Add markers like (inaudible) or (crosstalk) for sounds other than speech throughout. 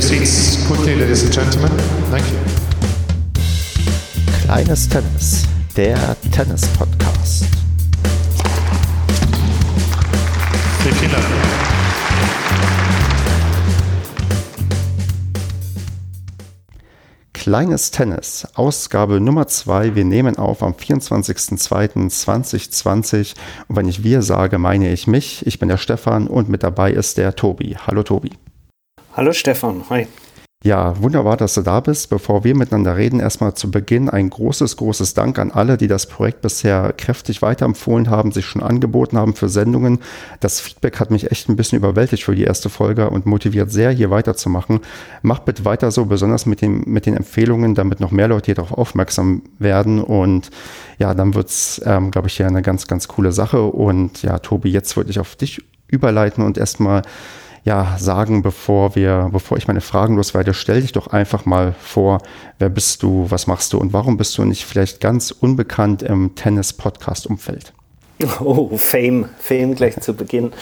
your seats quickly, ladies and gentlemen. Thank you. Kleines Tennis, der Tennis-Podcast. Vielen Dank. Kleines Tennis, Ausgabe Nummer 2. Wir nehmen auf am 24.02.2020. Und wenn ich wir sage, meine ich mich. Ich bin der Stefan und mit dabei ist der Tobi. Hallo Tobi. Hallo Stefan, hi. Ja, wunderbar, dass du da bist. Bevor wir miteinander reden, erstmal zu Beginn ein großes, großes Dank an alle, die das Projekt bisher kräftig weiterempfohlen haben, sich schon angeboten haben für Sendungen. Das Feedback hat mich echt ein bisschen überwältigt für die erste Folge und motiviert sehr, hier weiterzumachen. Macht bitte weiter so, besonders mit, dem, mit den Empfehlungen, damit noch mehr Leute hier darauf aufmerksam werden. Und ja, dann wird's, ähm, glaube ich, hier eine ganz, ganz coole Sache. Und ja, Tobi, jetzt würde ich auf dich überleiten und erstmal ja, sagen, bevor wir, bevor ich meine Fragen loswerde, stell dich doch einfach mal vor, wer bist du, was machst du und warum bist du nicht vielleicht ganz unbekannt im Tennis-Podcast-Umfeld? Oh, Fame, Fame gleich zu Beginn.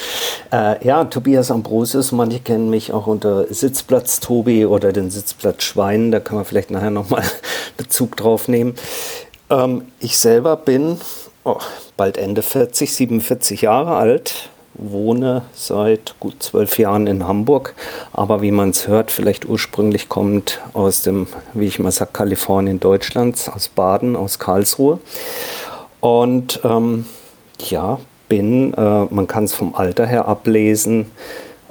Äh, ja, Tobias Ambrosius, manche kennen mich auch unter Sitzplatz Tobi oder den Sitzplatz Schwein, da kann man vielleicht nachher nochmal (laughs) Bezug drauf nehmen. Ähm, ich selber bin oh, bald Ende 40, 47 Jahre alt, wohne seit gut zwölf Jahren in Hamburg, aber wie man es hört, vielleicht ursprünglich kommt aus dem, wie ich mal sage, Kalifornien Deutschlands, aus Baden, aus Karlsruhe. Und ähm, ja, bin, äh, man kann es vom Alter her ablesen,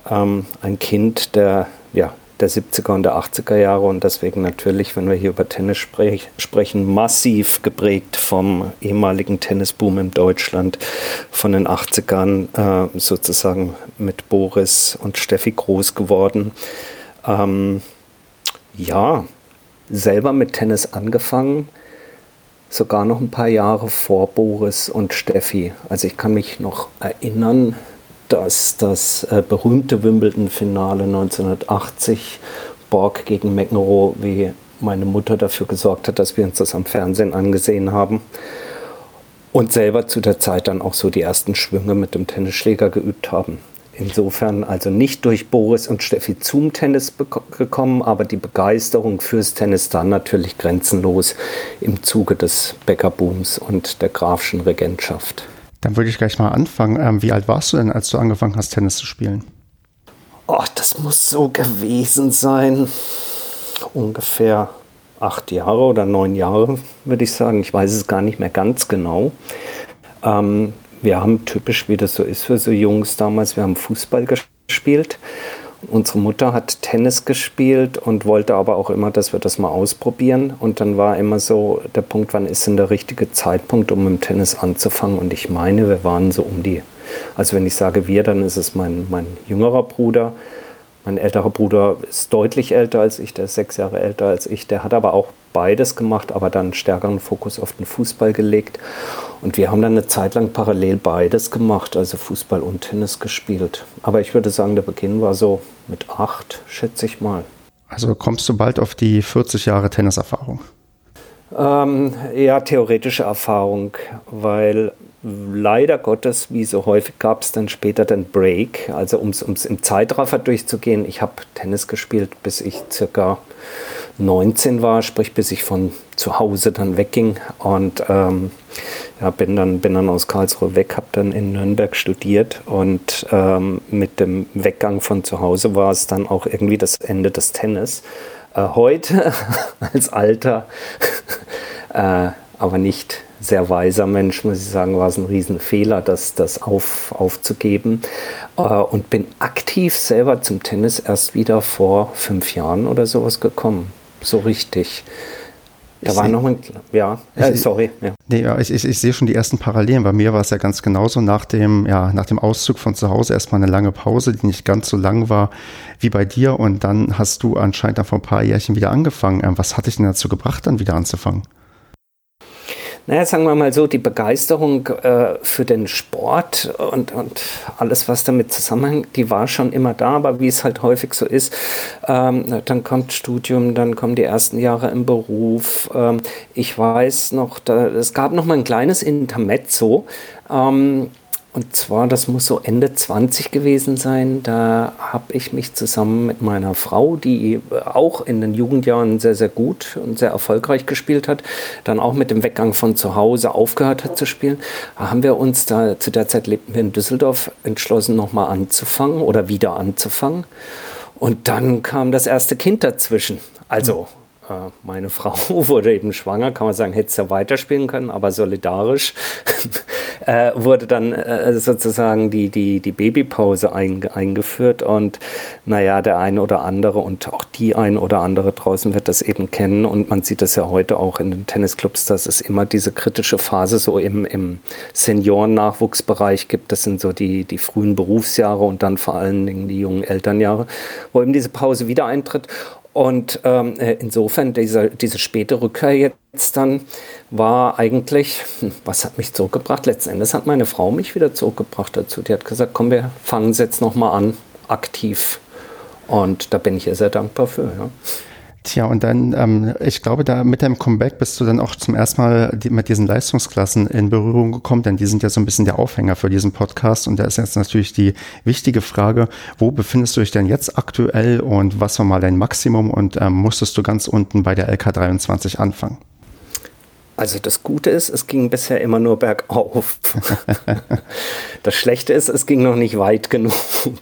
ähm, ein Kind der ja, der 70er und der 80er Jahre und deswegen natürlich, wenn wir hier über Tennis sprech, sprechen, massiv geprägt vom ehemaligen Tennisboom in Deutschland von den 80ern, äh, sozusagen mit Boris und Steffi groß geworden. Ähm, ja, selber mit Tennis angefangen, sogar noch ein paar Jahre vor Boris und Steffi. Also ich kann mich noch erinnern, dass das äh, berühmte Wimbledon-Finale 1980 Borg gegen McEnroe, wie meine Mutter dafür gesorgt hat, dass wir uns das am Fernsehen angesehen haben. Und selber zu der Zeit dann auch so die ersten Schwünge mit dem Tennisschläger geübt haben. Insofern also nicht durch Boris und Steffi zum Tennis gekommen, aber die Begeisterung fürs Tennis dann natürlich grenzenlos im Zuge des Bäckerbooms und der Grafschen Regentschaft. Dann würde ich gleich mal anfangen. Ähm, wie alt warst du denn, als du angefangen hast, Tennis zu spielen? Oh, das muss so gewesen sein. Ungefähr acht Jahre oder neun Jahre, würde ich sagen. Ich weiß es gar nicht mehr ganz genau. Ähm, wir haben typisch, wie das so ist für so Jungs damals, wir haben Fußball gespielt Unsere Mutter hat Tennis gespielt und wollte aber auch immer, dass wir das mal ausprobieren. Und dann war immer so der Punkt, wann ist denn der richtige Zeitpunkt, um mit dem Tennis anzufangen? Und ich meine, wir waren so um die, also wenn ich sage wir, dann ist es mein, mein jüngerer Bruder. Mein älterer Bruder ist deutlich älter als ich, der ist sechs Jahre älter als ich. Der hat aber auch beides gemacht, aber dann stärkeren Fokus auf den Fußball gelegt. Und wir haben dann eine Zeit lang parallel beides gemacht, also Fußball und Tennis gespielt. Aber ich würde sagen, der Beginn war so mit acht, schätze ich mal. Also kommst du bald auf die 40 Jahre Tenniserfahrung? Ähm, ja, theoretische Erfahrung, weil leider Gottes, wie so häufig, gab es dann später den Break. Also um es im Zeitraffer durchzugehen, ich habe Tennis gespielt, bis ich circa 19 war, sprich bis ich von zu Hause dann wegging und ähm, ja, bin, dann, bin dann aus Karlsruhe weg, habe dann in Nürnberg studiert und ähm, mit dem Weggang von zu Hause war es dann auch irgendwie das Ende des Tennis. Äh, heute (laughs) als alter, (laughs) äh, aber nicht sehr weiser Mensch, muss ich sagen, war es ein Riesenfehler, das, das auf, aufzugeben. Äh, und bin aktiv selber zum Tennis erst wieder vor fünf Jahren oder sowas gekommen so richtig. Da war noch ein, ja, äh, sorry. Ja. Nee, ja, ich, ich, ich sehe schon die ersten Parallelen. Bei mir war es ja ganz genauso nach dem, ja, nach dem Auszug von zu Hause erstmal eine lange Pause, die nicht ganz so lang war wie bei dir. Und dann hast du anscheinend dann vor ein paar Jährchen wieder angefangen. Ähm, was hat dich denn dazu gebracht, dann wieder anzufangen? Naja, sagen wir mal so, die Begeisterung äh, für den Sport und, und alles, was damit zusammenhängt, die war schon immer da, aber wie es halt häufig so ist, ähm, dann kommt Studium, dann kommen die ersten Jahre im Beruf. Ähm, ich weiß noch, da, es gab noch mal ein kleines Intermezzo. Ähm, und zwar, das muss so Ende 20 gewesen sein. Da habe ich mich zusammen mit meiner Frau, die auch in den Jugendjahren sehr, sehr gut und sehr erfolgreich gespielt hat, dann auch mit dem Weggang von zu Hause aufgehört hat zu spielen, haben wir uns da, zu der Zeit lebten wir in Düsseldorf, entschlossen, nochmal anzufangen oder wieder anzufangen. Und dann kam das erste Kind dazwischen. Also meine (laughs) Frau wurde eben schwanger, kann man sagen, hätte es ja weiterspielen können, aber solidarisch (laughs) äh, wurde dann äh, sozusagen die, die, die Babypause ein, eingeführt und naja, der eine oder andere und auch die ein oder andere draußen wird das eben kennen und man sieht das ja heute auch in den Tennisclubs, dass es immer diese kritische Phase so im, im Senioren-Nachwuchsbereich gibt. Das sind so die, die frühen Berufsjahre und dann vor allen Dingen die jungen Elternjahre, wo eben diese Pause wieder eintritt und ähm, äh, insofern diese, diese späte Rückkehr jetzt dann war eigentlich, hm, was hat mich zurückgebracht? Letzten Endes hat meine Frau mich wieder zurückgebracht dazu. Die hat gesagt, komm, wir fangen es jetzt nochmal an, aktiv. Und da bin ich ihr sehr dankbar für. Ja. Tja, und dann, ähm, ich glaube, da mit deinem Comeback bist du dann auch zum ersten Mal die, mit diesen Leistungsklassen in Berührung gekommen, denn die sind ja so ein bisschen der Aufhänger für diesen Podcast. Und da ist jetzt natürlich die wichtige Frage, wo befindest du dich denn jetzt aktuell und was war mal dein Maximum und ähm, musstest du ganz unten bei der LK23 anfangen? Also das Gute ist, es ging bisher immer nur bergauf. (laughs) das Schlechte ist, es ging noch nicht weit genug.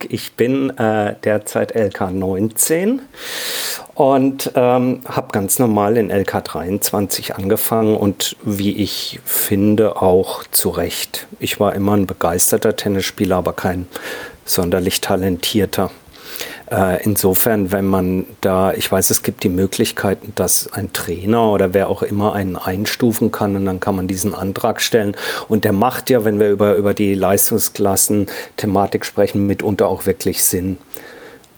Ich bin äh, derzeit LK 19 und ähm, habe ganz normal in LK 23 angefangen und wie ich finde auch zu Recht. Ich war immer ein begeisterter Tennisspieler, aber kein sonderlich talentierter. Äh, insofern, wenn man da, ich weiß, es gibt die Möglichkeiten, dass ein Trainer oder wer auch immer einen einstufen kann und dann kann man diesen Antrag stellen. Und der macht ja, wenn wir über, über die Leistungsklassen-Thematik sprechen, mitunter auch wirklich Sinn.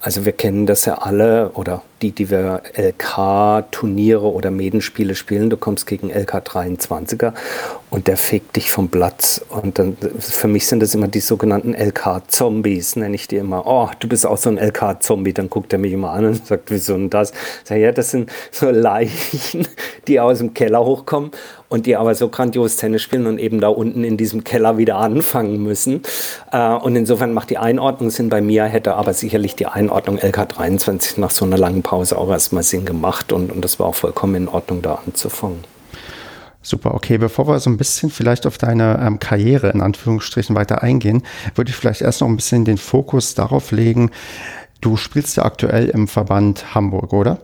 Also wir kennen das ja alle oder die, die wir LK-Turniere oder Medenspiele spielen, du kommst gegen LK-23er und der fegt dich vom Platz. Und dann, für mich sind das immer die sogenannten LK-Zombies, nenne ich die immer. Oh, du bist auch so ein LK-Zombie. Dann guckt er mich immer an und sagt, wieso denn das? Ich sage, ja, das sind so Leichen, die aus dem Keller hochkommen und die aber so grandios Tennis spielen und eben da unten in diesem Keller wieder anfangen müssen. Äh, und insofern macht die Einordnung Sinn. Bei mir hätte aber sicherlich die Einordnung LK23 nach so einer langen Pause auch erstmal Sinn gemacht und, und das war auch vollkommen in Ordnung, da anzufangen. Super, okay. Bevor wir so ein bisschen vielleicht auf deine ähm, Karriere in Anführungsstrichen weiter eingehen, würde ich vielleicht erst noch ein bisschen den Fokus darauf legen. Du spielst ja aktuell im Verband Hamburg, oder?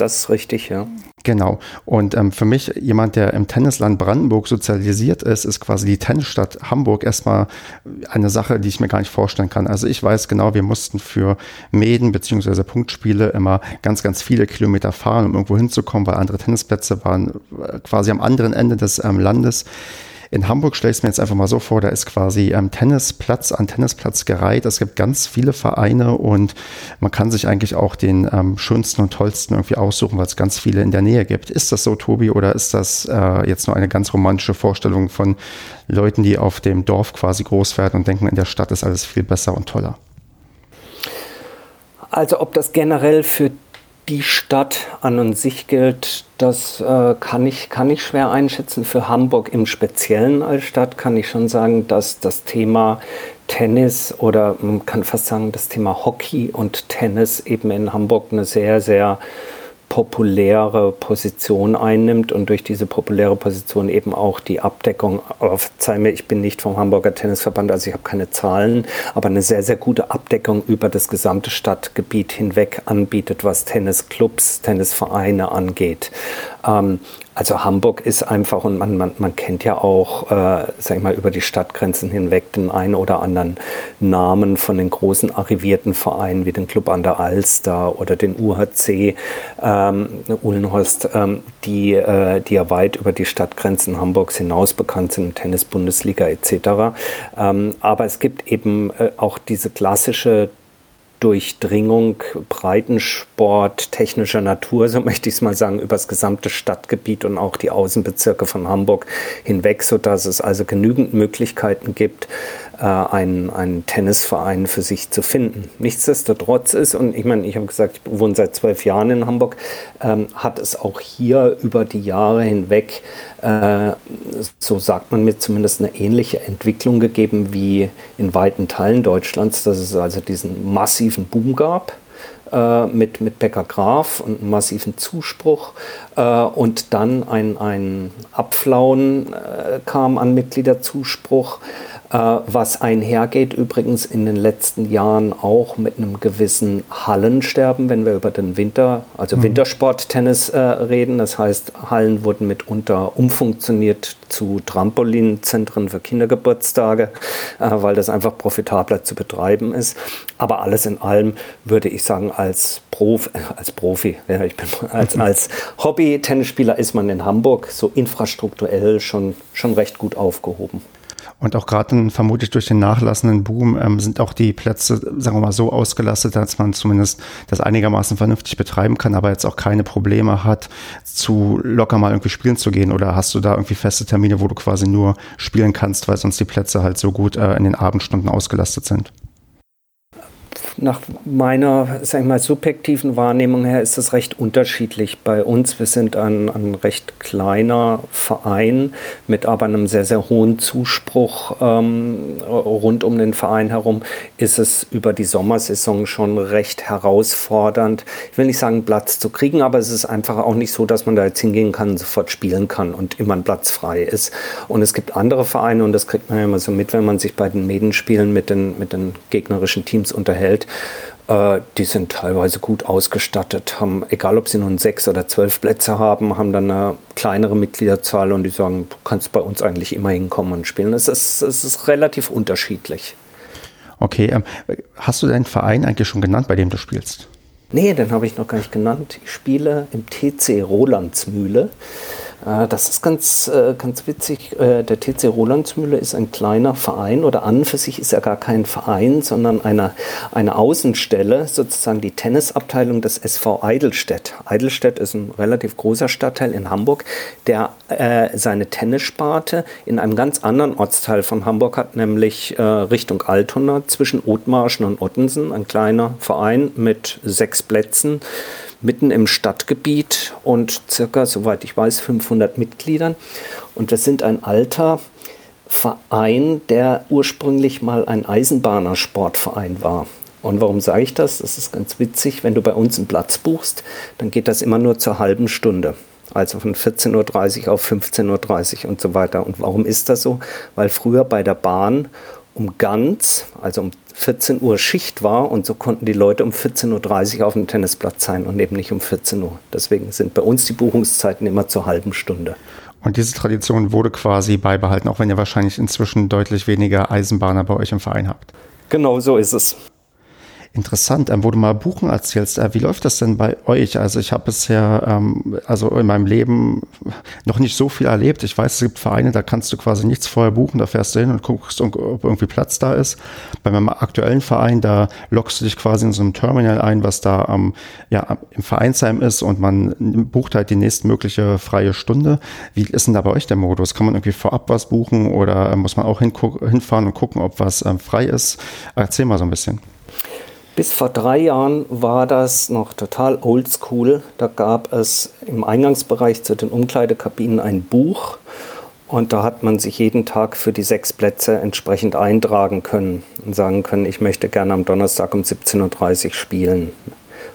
Das ist richtig, ja. Genau. Und ähm, für mich, jemand, der im Tennisland Brandenburg sozialisiert ist, ist quasi die Tennisstadt Hamburg erstmal eine Sache, die ich mir gar nicht vorstellen kann. Also ich weiß genau, wir mussten für Mäden beziehungsweise Punktspiele immer ganz, ganz viele Kilometer fahren, um irgendwo hinzukommen, weil andere Tennisplätze waren äh, quasi am anderen Ende des ähm, Landes. In Hamburg stelle ich es mir jetzt einfach mal so vor, da ist quasi ähm, Tennisplatz an Tennisplatz gereiht. Es gibt ganz viele Vereine und man kann sich eigentlich auch den ähm, schönsten und tollsten irgendwie aussuchen, weil es ganz viele in der Nähe gibt. Ist das so, Tobi, oder ist das äh, jetzt nur eine ganz romantische Vorstellung von Leuten, die auf dem Dorf quasi groß werden und denken, in der Stadt ist alles viel besser und toller? Also ob das generell für die Stadt an und sich gilt, das äh, kann, ich, kann ich schwer einschätzen. Für Hamburg im Speziellen als Stadt kann ich schon sagen, dass das Thema Tennis oder man kann fast sagen, das Thema Hockey und Tennis eben in Hamburg eine sehr, sehr populäre Position einnimmt und durch diese populäre Position eben auch die Abdeckung, verzeih mir, ich bin nicht vom Hamburger Tennisverband, also ich habe keine Zahlen, aber eine sehr, sehr gute Abdeckung über das gesamte Stadtgebiet hinweg anbietet, was Tennisclubs, Tennisvereine angeht. Ähm, also Hamburg ist einfach, und man, man, man kennt ja auch, äh, sag ich mal, über die Stadtgrenzen hinweg den einen oder anderen Namen von den großen arrivierten Vereinen wie den Club an der Alster oder den UHC ähm, Uhlenhorst, ähm, die, äh, die ja weit über die Stadtgrenzen Hamburgs hinaus bekannt sind, Tennis, Bundesliga etc. Ähm, aber es gibt eben äh, auch diese klassische Durchdringung Breitensport technischer Natur, so (laughs) möchte ich es mal sagen, über das gesamte Stadtgebiet und auch die Außenbezirke von Hamburg hinweg, sodass es also genügend Möglichkeiten gibt, äh, einen, einen Tennisverein für sich zu finden. Nichtsdestotrotz ist, und ich meine, ich habe gesagt, ich wohne seit zwölf Jahren in Hamburg, ähm, hat es auch hier über die Jahre hinweg, äh, so sagt man mir zumindest eine ähnliche Entwicklung gegeben wie in weiten Teilen Deutschlands, dass es also diesen massiven Boom gab äh, mit, mit Becker Graf und einem massiven Zuspruch äh, und dann ein, ein Abflauen äh, kam an Mitgliederzuspruch was einhergeht übrigens in den letzten Jahren auch mit einem gewissen Hallensterben, wenn wir über den Winter, also mhm. Wintersporttennis äh, reden. Das heißt, Hallen wurden mitunter umfunktioniert zu Trampolinzentren für Kindergeburtstage, äh, weil das einfach profitabler zu betreiben ist. Aber alles in allem würde ich sagen, als, Prof, als Profi, ja, ich bin, (laughs) als, als Hobby-Tennisspieler ist man in Hamburg so infrastrukturell schon, schon recht gut aufgehoben. Und auch gerade vermutlich durch den nachlassenden Boom ähm, sind auch die Plätze, sagen wir mal, so ausgelastet, dass man zumindest das einigermaßen vernünftig betreiben kann, aber jetzt auch keine Probleme hat, zu locker mal irgendwie spielen zu gehen. Oder hast du da irgendwie feste Termine, wo du quasi nur spielen kannst, weil sonst die Plätze halt so gut äh, in den Abendstunden ausgelastet sind? Nach meiner, sag ich mal, subjektiven Wahrnehmung her ist es recht unterschiedlich bei uns. Wir sind ein, ein recht kleiner Verein mit aber einem sehr, sehr hohen Zuspruch ähm, rund um den Verein herum. Ist es über die Sommersaison schon recht herausfordernd. Ich will nicht sagen, Platz zu kriegen, aber es ist einfach auch nicht so, dass man da jetzt hingehen kann, sofort spielen kann und immer ein Platz frei ist. Und es gibt andere Vereine und das kriegt man ja immer so mit, wenn man sich bei den Medenspielen mit den, mit den gegnerischen Teams unterhält äh, die sind teilweise gut ausgestattet, haben, egal ob sie nun sechs oder zwölf Plätze haben, haben dann eine kleinere Mitgliederzahl und die sagen, du kannst bei uns eigentlich immer hinkommen und spielen. Es ist, es ist relativ unterschiedlich. Okay, ähm, hast du deinen Verein eigentlich schon genannt, bei dem du spielst? Nee, den habe ich noch gar nicht genannt. Ich spiele im TC Rolandsmühle. Äh, das ist ganz, äh, ganz witzig. Äh, der TC Rolandsmühle ist ein kleiner Verein oder an für sich ist er gar kein Verein, sondern eine, eine Außenstelle, sozusagen die Tennisabteilung des SV Eidelstedt. Eidelstedt ist ein relativ großer Stadtteil in Hamburg, der äh, seine Tennissparte in einem ganz anderen Ortsteil von Hamburg hat, nämlich äh, Richtung Altona zwischen Othmarschen und Ottensen. Ein kleiner Verein mit sechs Plätzen mitten im Stadtgebiet und circa, soweit ich weiß, 500 Mitgliedern. Und wir sind ein alter Verein, der ursprünglich mal ein Eisenbahnersportverein war. Und warum sage ich das? Das ist ganz witzig. Wenn du bei uns einen Platz buchst, dann geht das immer nur zur halben Stunde. Also von 14.30 Uhr auf 15.30 Uhr und so weiter. Und warum ist das so? Weil früher bei der Bahn um ganz, also um 14 Uhr Schicht war und so konnten die Leute um 14.30 Uhr auf dem Tennisplatz sein und eben nicht um 14 Uhr. Deswegen sind bei uns die Buchungszeiten immer zur halben Stunde. Und diese Tradition wurde quasi beibehalten, auch wenn ihr wahrscheinlich inzwischen deutlich weniger Eisenbahner bei euch im Verein habt. Genau so ist es. Interessant, ähm, wo du mal Buchen erzählst, äh, wie läuft das denn bei euch? Also ich habe bisher, ähm, also in meinem Leben noch nicht so viel erlebt. Ich weiß, es gibt Vereine, da kannst du quasi nichts vorher buchen, da fährst du hin und guckst, ob irgendwie Platz da ist. Bei meinem aktuellen Verein, da lockst du dich quasi in so einem Terminal ein, was da ähm, ja, im Vereinsheim ist und man bucht halt die nächstmögliche freie Stunde. Wie ist denn da bei euch der Modus? Kann man irgendwie vorab was buchen oder muss man auch hinfahren und gucken, ob was ähm, frei ist? Erzähl mal so ein bisschen. Bis vor drei Jahren war das noch total oldschool. Da gab es im Eingangsbereich zu den Umkleidekabinen ein Buch und da hat man sich jeden Tag für die sechs Plätze entsprechend eintragen können und sagen können, ich möchte gerne am Donnerstag um 17.30 Uhr spielen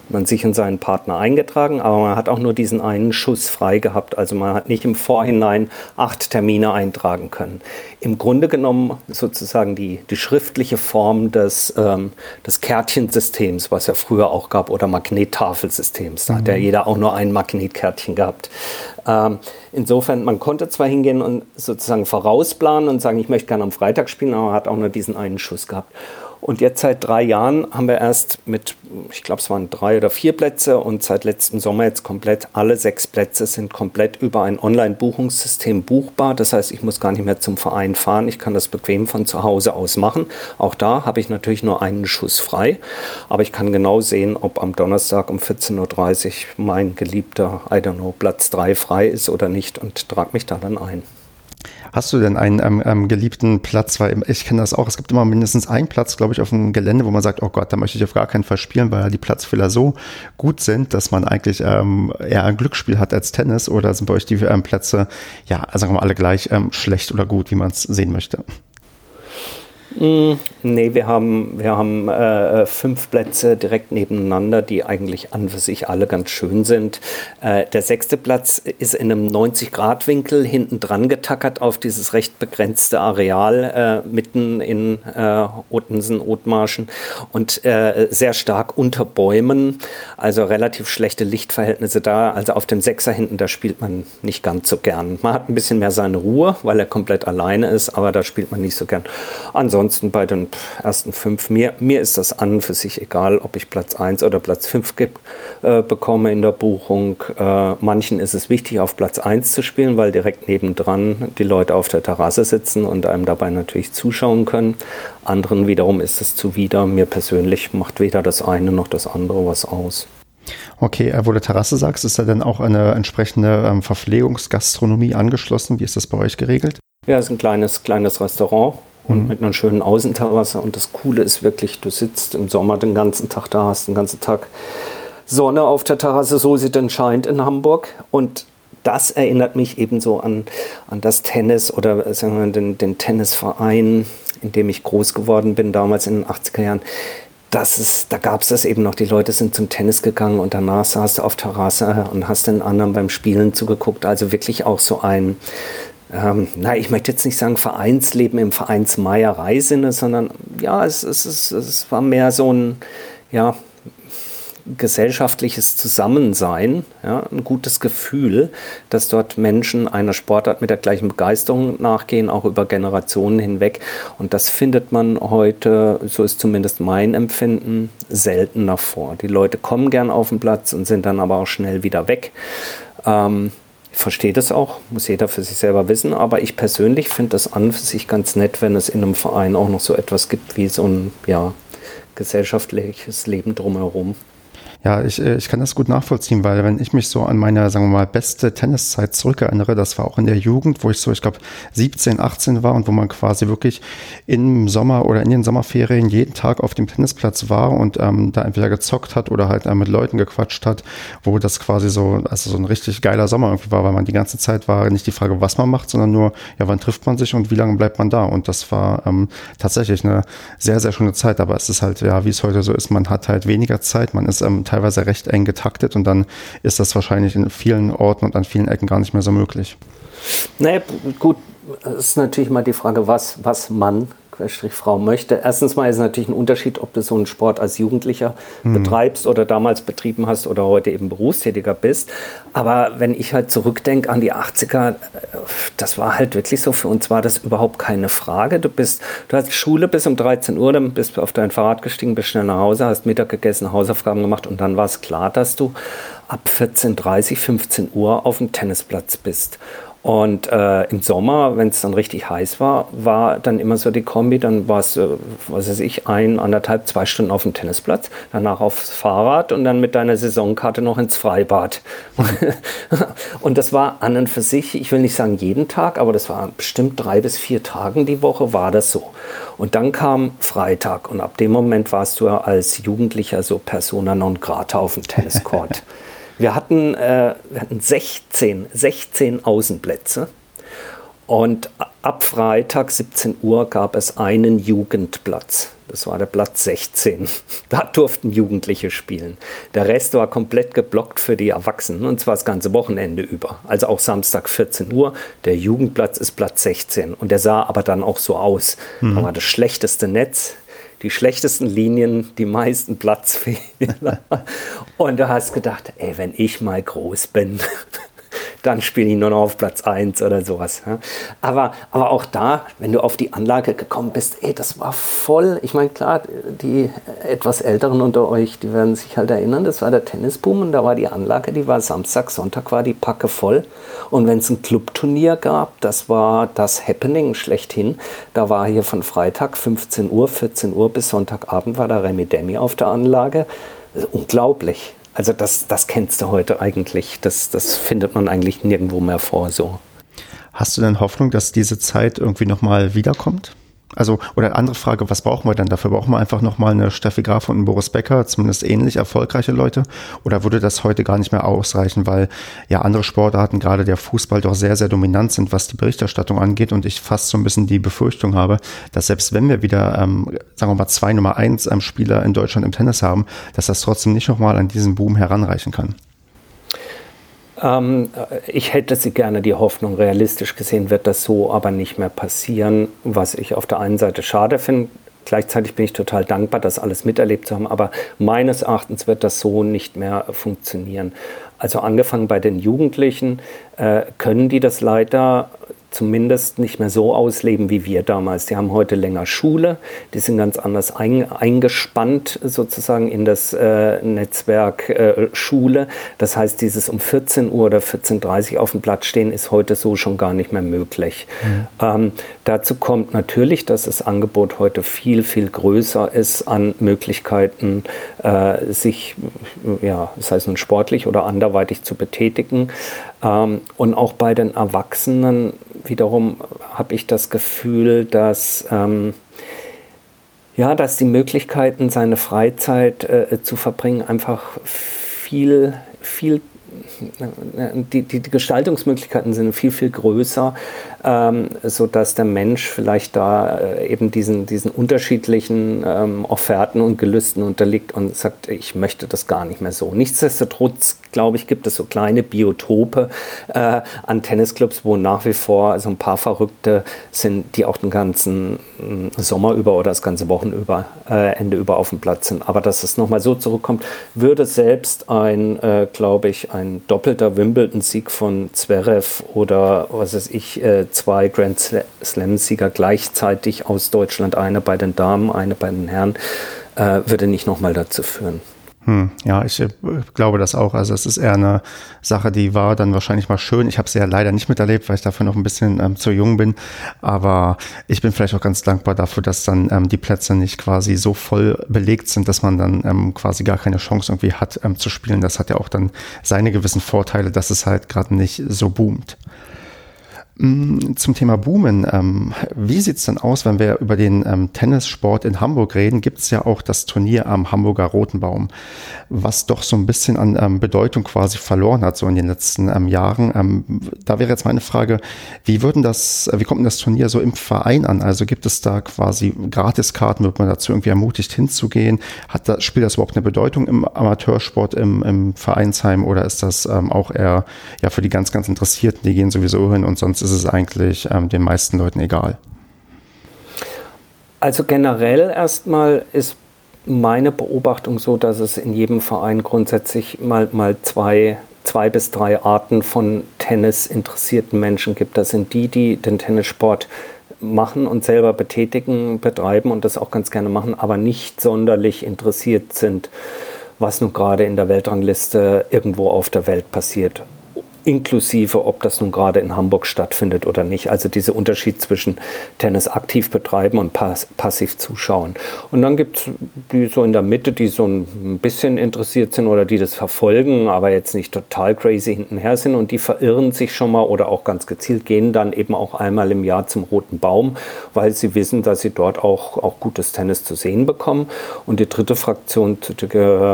man sich und seinen Partner eingetragen, aber man hat auch nur diesen einen Schuss frei gehabt. Also man hat nicht im Vorhinein acht Termine eintragen können. Im Grunde genommen sozusagen die, die schriftliche Form des, ähm, des Kärtchensystems, was ja früher auch gab, oder Magnettafelsystems. Da mhm. hat ja mhm. jeder auch nur ein Magnetkärtchen gehabt. Ähm, insofern, man konnte zwar hingehen und sozusagen vorausplanen und sagen, ich möchte gerne am Freitag spielen, aber man hat auch nur diesen einen Schuss gehabt. Und jetzt seit drei Jahren haben wir erst mit, ich glaube, es waren drei oder vier Plätze und seit letztem Sommer jetzt komplett alle sechs Plätze sind komplett über ein Online-Buchungssystem buchbar. Das heißt, ich muss gar nicht mehr zum Verein fahren. Ich kann das bequem von zu Hause aus machen. Auch da habe ich natürlich nur einen Schuss frei. Aber ich kann genau sehen, ob am Donnerstag um 14.30 Uhr mein geliebter, I don't know, Platz 3 frei ist oder nicht und trage mich da dann ein. Hast du denn einen ähm, ähm, geliebten Platz? Weil ich kenne das auch. Es gibt immer mindestens einen Platz, glaube ich, auf dem Gelände, wo man sagt, oh Gott, da möchte ich auf gar keinen Fall spielen, weil die Platzfehler so gut sind, dass man eigentlich ähm, eher ein Glücksspiel hat als Tennis. Oder sind bei euch die ähm, Plätze, ja, sagen wir mal alle gleich, ähm, schlecht oder gut, wie man es sehen möchte? Mm, nee, wir haben, wir haben äh, fünf Plätze direkt nebeneinander, die eigentlich an für sich alle ganz schön sind. Äh, der sechste Platz ist in einem 90-Grad-Winkel hinten dran getackert auf dieses recht begrenzte Areal äh, mitten in äh, Ottensen, Othmarschen und äh, sehr stark unter Bäumen, also relativ schlechte Lichtverhältnisse da. Also auf dem Sechser hinten, da spielt man nicht ganz so gern. Man hat ein bisschen mehr seine Ruhe, weil er komplett alleine ist, aber da spielt man nicht so gern. Ansonsten ansonsten bei den ersten fünf, mir, mir ist das an für sich egal, ob ich Platz 1 oder Platz 5 äh, bekomme in der Buchung. Äh, manchen ist es wichtig, auf Platz 1 zu spielen, weil direkt nebendran die Leute auf der Terrasse sitzen und einem dabei natürlich zuschauen können. Anderen wiederum ist es zuwider. Mir persönlich macht weder das eine noch das andere was aus. Okay, äh, wo du Terrasse sagst, ist da denn auch eine entsprechende ähm, Verpflegungsgastronomie angeschlossen? Wie ist das bei euch geregelt? Ja, es ist ein kleines, kleines Restaurant und mhm. mit einer schönen Außenterrasse. Und das Coole ist wirklich, du sitzt im Sommer den ganzen Tag da, hast den ganzen Tag Sonne auf der Terrasse, so sie denn scheint in Hamburg. Und das erinnert mich ebenso an, an das Tennis oder sagen wir, den, den Tennisverein, in dem ich groß geworden bin, damals in den 80er Jahren. Das ist, da gab es das eben noch. Die Leute sind zum Tennis gegangen und danach saß du auf Terrasse und hast den anderen beim Spielen zugeguckt. Also wirklich auch so ein, ähm, na, ich möchte jetzt nicht sagen Vereinsleben im Vereinsmeierei-Sinne, sondern ja, es, es, es, es war mehr so ein ja, gesellschaftliches Zusammensein, ja, ein gutes Gefühl, dass dort Menschen einer Sportart mit der gleichen Begeisterung nachgehen, auch über Generationen hinweg. Und das findet man heute, so ist zumindest mein Empfinden, seltener vor. Die Leute kommen gern auf den Platz und sind dann aber auch schnell wieder weg. Ähm, verstehe das auch, muss jeder für sich selber wissen, aber ich persönlich finde das an für sich ganz nett, wenn es in einem Verein auch noch so etwas gibt wie so ein ja, gesellschaftliches Leben drumherum. Ja, ich, äh, ich kann das gut nachvollziehen, weil wenn ich mich so an meine, sagen wir mal, beste Tenniszeit zurückerinnere, das war auch in der Jugend, wo ich so, ich glaube, 17, 18 war und wo man quasi wirklich im Sommer oder in den Sommerferien jeden Tag auf dem Tennisplatz war und ähm, da entweder gezockt hat oder halt äh, mit Leuten gequatscht hat, wo das quasi so, also so ein richtig geiler Sommer irgendwie war, weil man die ganze Zeit war nicht die Frage, was man macht, sondern nur, ja, wann trifft man sich und wie lange bleibt man da? Und das war ähm, tatsächlich eine sehr, sehr schöne Zeit, aber es ist halt, ja, wie es heute so ist, man hat halt weniger Zeit, man ist ähm, teilweise recht eng getaktet und dann ist das wahrscheinlich in vielen Orten und an vielen Ecken gar nicht mehr so möglich. Naja, gut, es ist natürlich mal die Frage, was, was man Frau möchte. Erstens mal ist es natürlich ein Unterschied, ob du so einen Sport als Jugendlicher mhm. betreibst oder damals betrieben hast oder heute eben Berufstätiger bist. Aber wenn ich halt zurückdenke an die 80er, das war halt wirklich so, für uns war das überhaupt keine Frage. Du bist, du hast Schule bis um 13 Uhr, dann bist du auf dein Fahrrad gestiegen, bist schnell nach Hause, hast Mittag gegessen, Hausaufgaben gemacht und dann war es klar, dass du ab 14.30, 15 Uhr auf dem Tennisplatz bist. Und äh, im Sommer, wenn es dann richtig heiß war, war dann immer so die Kombi, dann war es, äh, was weiß ich, ein, anderthalb, zwei Stunden auf dem Tennisplatz, danach aufs Fahrrad und dann mit deiner Saisonkarte noch ins Freibad. (laughs) und das war an und für sich, ich will nicht sagen jeden Tag, aber das war bestimmt drei bis vier Tagen die Woche war das so. Und dann kam Freitag und ab dem Moment warst du ja als Jugendlicher so persona non grata auf dem Tenniscourt. (laughs) Wir hatten, äh, wir hatten 16, 16 Außenplätze. Und ab Freitag 17 Uhr gab es einen Jugendplatz. Das war der Platz 16. (laughs) Da durften Jugendliche spielen. Der Rest war komplett geblockt für die Erwachsenen und zwar das ganze Wochenende über. Also auch Samstag 14 Uhr. Der Jugendplatz ist Platz 16 und der sah aber dann auch so aus. Mhm. Da war das schlechteste Netz, die schlechtesten Linien, die meisten Platzfehler. (laughs) Und du hast gedacht, ey, wenn ich mal groß bin, dann spiele ich nur noch auf Platz 1 oder sowas. Aber, aber auch da, wenn du auf die Anlage gekommen bist, ey, das war voll. Ich meine, klar, die etwas Älteren unter euch, die werden sich halt erinnern, das war der Tennisboom und da war die Anlage, die war Samstag, Sonntag war die Packe voll. Und wenn es ein Clubturnier gab, das war das Happening schlechthin. Da war hier von Freitag 15 Uhr, 14 Uhr bis Sonntagabend war da Remi Demi auf der Anlage. unglaublich. Also das, das kennst du heute eigentlich. Das, das findet man eigentlich nirgendwo mehr vor so. Hast du denn Hoffnung, dass diese Zeit irgendwie nochmal wiederkommt? Also, oder andere Frage, was brauchen wir denn dafür? Brauchen wir einfach nochmal eine Steffi Graf und einen Boris Becker, zumindest ähnlich erfolgreiche Leute? Oder würde das heute gar nicht mehr ausreichen, weil ja andere Sportarten, gerade der Fußball, doch sehr, sehr dominant sind, was die Berichterstattung angeht und ich fast so ein bisschen die Befürchtung habe, dass selbst wenn wir wieder, ähm, sagen wir mal, zwei Nummer eins ähm, Spieler in Deutschland im Tennis haben, dass das trotzdem nicht nochmal an diesen Boom heranreichen kann. Ähm, ich hätte sie gerne die Hoffnung, realistisch gesehen wird das so aber nicht mehr passieren, was ich auf der einen Seite schade finde. Gleichzeitig bin ich total dankbar, das alles miterlebt zu haben, aber meines Erachtens wird das so nicht mehr funktionieren. Also angefangen bei den Jugendlichen äh, können die das leider zumindest nicht mehr so ausleben wie wir damals. Die haben heute länger Schule, die sind ganz anders ein, eingespannt sozusagen in das äh, Netzwerk äh, Schule. Das heißt, dieses um 14 Uhr oder 14.30 Uhr auf dem Platz stehen ist heute so schon gar nicht mehr möglich. Mhm. Ähm, dazu kommt natürlich, dass das Angebot heute viel, viel größer ist an Möglichkeiten, äh, sich, ja, das heißt nun sportlich oder anderweitig zu betätigen. Ähm, und auch bei den Erwachsenen wiederum habe ich das Gefühl, dass, ähm, ja, dass die Möglichkeiten, seine Freizeit äh, zu verbringen, einfach viel, viel die, die, die, Gestaltungsmöglichkeiten sind viel, viel größer, ähm, sodass der Mensch vielleicht da äh, eben diesen, diesen unterschiedlichen ähm, Offerten und Gelüsten unterliegt und sagt, ich möchte das gar nicht mehr so. Nichtsdestotrotz, glaube ich, gibt es so kleine Biotope äh, an Tennisclubs, wo nach wie vor so ein paar Verrückte sind, die auch den ganzen äh, Sommer über oder das ganze Wochenende äh, über auf dem Platz sind. Aber dass es nochmal so zurückkommt, würde selbst ein, äh, glaube ich, ein doppelter Wimbledon-Sieg von Zverev oder was weiß ich, äh, zwei Grand Slam-Sieger gleichzeitig aus Deutschland, eine bei den Damen, eine bei den Herren, äh, würde nicht nochmal dazu führen. Hm, ja, ich äh, glaube das auch. Also es ist eher eine Sache, die war dann wahrscheinlich mal schön. Ich habe sie ja leider nicht miterlebt, weil ich dafür noch ein bisschen ähm, zu jung bin. Aber ich bin vielleicht auch ganz dankbar dafür, dass dann ähm, die Plätze nicht quasi so voll belegt sind, dass man dann ähm, quasi gar keine Chance irgendwie hat ähm, zu spielen. Das hat ja auch dann seine gewissen Vorteile, dass es halt gerade nicht so boomt. Mm, zum Thema Boomen. Ähm, wie sieht's denn aus, wenn wir über den ähm, Tennissport in Hamburg reden? Gibt's ja auch das Turnier am Hamburger Rotenbaum, was doch so ein bisschen an ähm, Bedeutung quasi verloren hat, so in den letzten Jahren. Da wäre jetzt meine Frage, wie würden das, äh, wie kommt denn das Turnier so im Verein an? Also gibt es da quasi Gratiskarten? Wird man dazu irgendwie ermutigt hinzugehen? Hat das, spielt das überhaupt eine Bedeutung im Amateursport, im, im Vereinsheim oder ist das auch eher ja für die ganz, ganz Interessierten, die gehen sowieso hin und sonst ist es eigentlich ähm, den meisten Leuten egal? Also generell erstmal ist meine Beobachtung so, dass es in jedem Verein grundsätzlich mal, mal zwei, zwei bis drei Arten von Tennis interessierten Menschen gibt. Das sind die, die den Tennissport machen und selber betätigen, betreiben und das auch ganz gerne machen, aber nicht sonderlich interessiert sind, was nun gerade in der Weltrangliste irgendwo auf der Welt passiert inklusive, ob das nun gerade in Hamburg stattfindet oder nicht. Also dieser Unterschied zwischen Tennis aktiv betreiben und pass passiv zuschauen. Und dann gibt es die so in der Mitte, die so ein bisschen interessiert sind oder die das verfolgen, aber jetzt nicht total crazy hintenher sind und die verirren sich schon mal oder auch ganz gezielt gehen dann eben auch einmal im Jahr zum Roten Baum, weil sie wissen, dass sie dort auch, auch gutes Tennis zu sehen bekommen. Und die dritte Fraktion,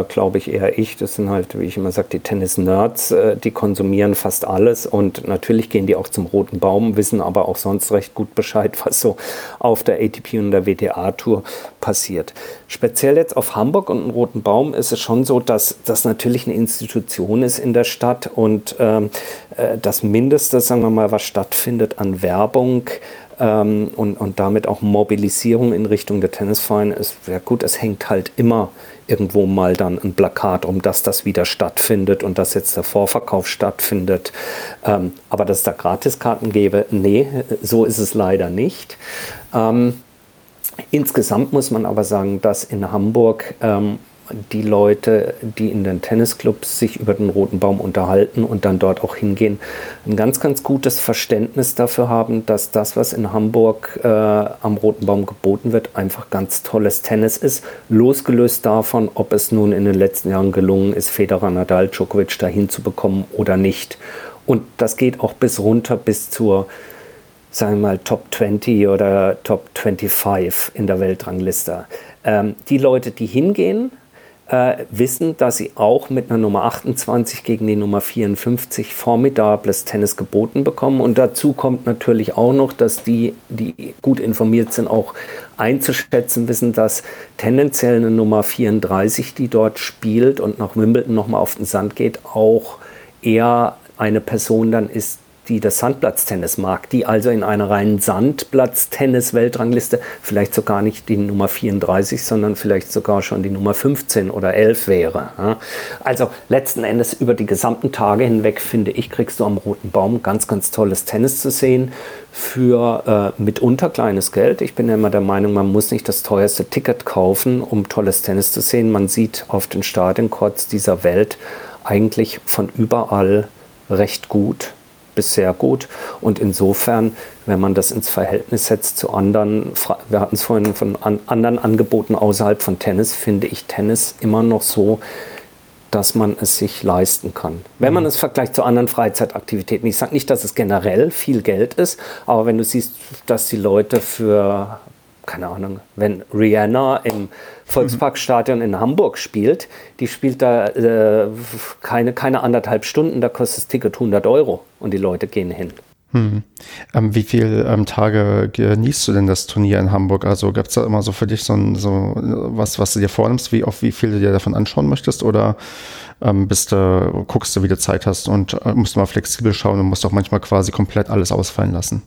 glaube ich, eher ich, das sind halt, wie ich immer sage, die Tennis-Nerds, äh, die konsumieren fast alles und natürlich gehen die auch zum Roten Baum, wissen aber auch sonst recht gut Bescheid, was so auf der ATP und der WTA-Tour passiert. Speziell jetzt auf Hamburg und den Roten Baum ist es schon so, dass das natürlich eine Institution ist in der Stadt und ähm, äh, das Mindeste, sagen wir mal, was stattfindet an Werbung, ähm, und, und damit auch Mobilisierung in Richtung der Tennisvereine ist, ja gut, es hängt halt immer irgendwo mal dann ein Plakat um, dass das wieder stattfindet und dass jetzt der Vorverkauf stattfindet. Ähm, aber dass es da Gratiskarten gäbe, nee, so ist es leider nicht. Ähm, insgesamt muss man aber sagen, dass in Hamburg ähm, die Leute, die in den Tennisclubs sich über den Roten Baum unterhalten und dann dort auch hingehen, ein ganz, ganz gutes Verständnis dafür haben, dass das, was in Hamburg äh, am Roten Baum geboten wird, einfach ganz tolles Tennis ist, losgelöst davon, ob es nun in den letzten Jahren gelungen ist, Federer, Nadal, Djokovic dahin zu bekommen oder nicht. Und das geht auch bis runter bis zur, sagen wir mal, Top 20 oder Top 25 in der Weltrangliste. Ähm, die Leute, die hingehen, äh, wissen, dass sie auch mit einer Nummer 28 gegen die Nummer 54 formidables Tennis geboten bekommen. Und dazu kommt natürlich auch noch, dass die, die gut informiert sind, auch einzuschätzen wissen, dass tendenziell eine Nummer 34, die dort spielt und nach Wimbledon nochmal auf den Sand geht, auch eher eine Person dann ist, die das Sandplatztennis mag, die also in einer reinen Sandplatztennis-Weltrangliste vielleicht sogar nicht die Nummer 34, sondern vielleicht sogar schon die Nummer 15 oder 11 wäre. Also letzten Endes über die gesamten Tage hinweg, finde ich, kriegst du am Roten Baum ganz, ganz tolles Tennis zu sehen für äh, mitunter kleines Geld. Ich bin ja immer der Meinung, man muss nicht das teuerste Ticket kaufen, um tolles Tennis zu sehen. Man sieht auf den Stadioncourts dieser Welt eigentlich von überall recht gut bis sehr gut. Und insofern, wenn man das ins Verhältnis setzt zu anderen, wir hatten es vorhin von an, anderen Angeboten außerhalb von Tennis, finde ich Tennis immer noch so, dass man es sich leisten kann. Wenn man mhm. es vergleicht zu anderen Freizeitaktivitäten. Ich sage nicht, dass es generell viel Geld ist, aber wenn du siehst, dass die Leute für keine Ahnung, wenn Rihanna im Volksparkstadion in Hamburg spielt, die spielt da äh, keine, keine anderthalb Stunden, da kostet das Ticket 100 Euro und die Leute gehen hin. Hm. Ähm, wie viele ähm, Tage genießt du denn das Turnier in Hamburg? Also gab es da immer so für dich so, ein, so was, was du dir vornimmst, wie oft, wie viel du dir davon anschauen möchtest? Oder ähm, bist du, guckst du, wie du Zeit hast und äh, musst mal flexibel schauen und musst auch manchmal quasi komplett alles ausfallen lassen?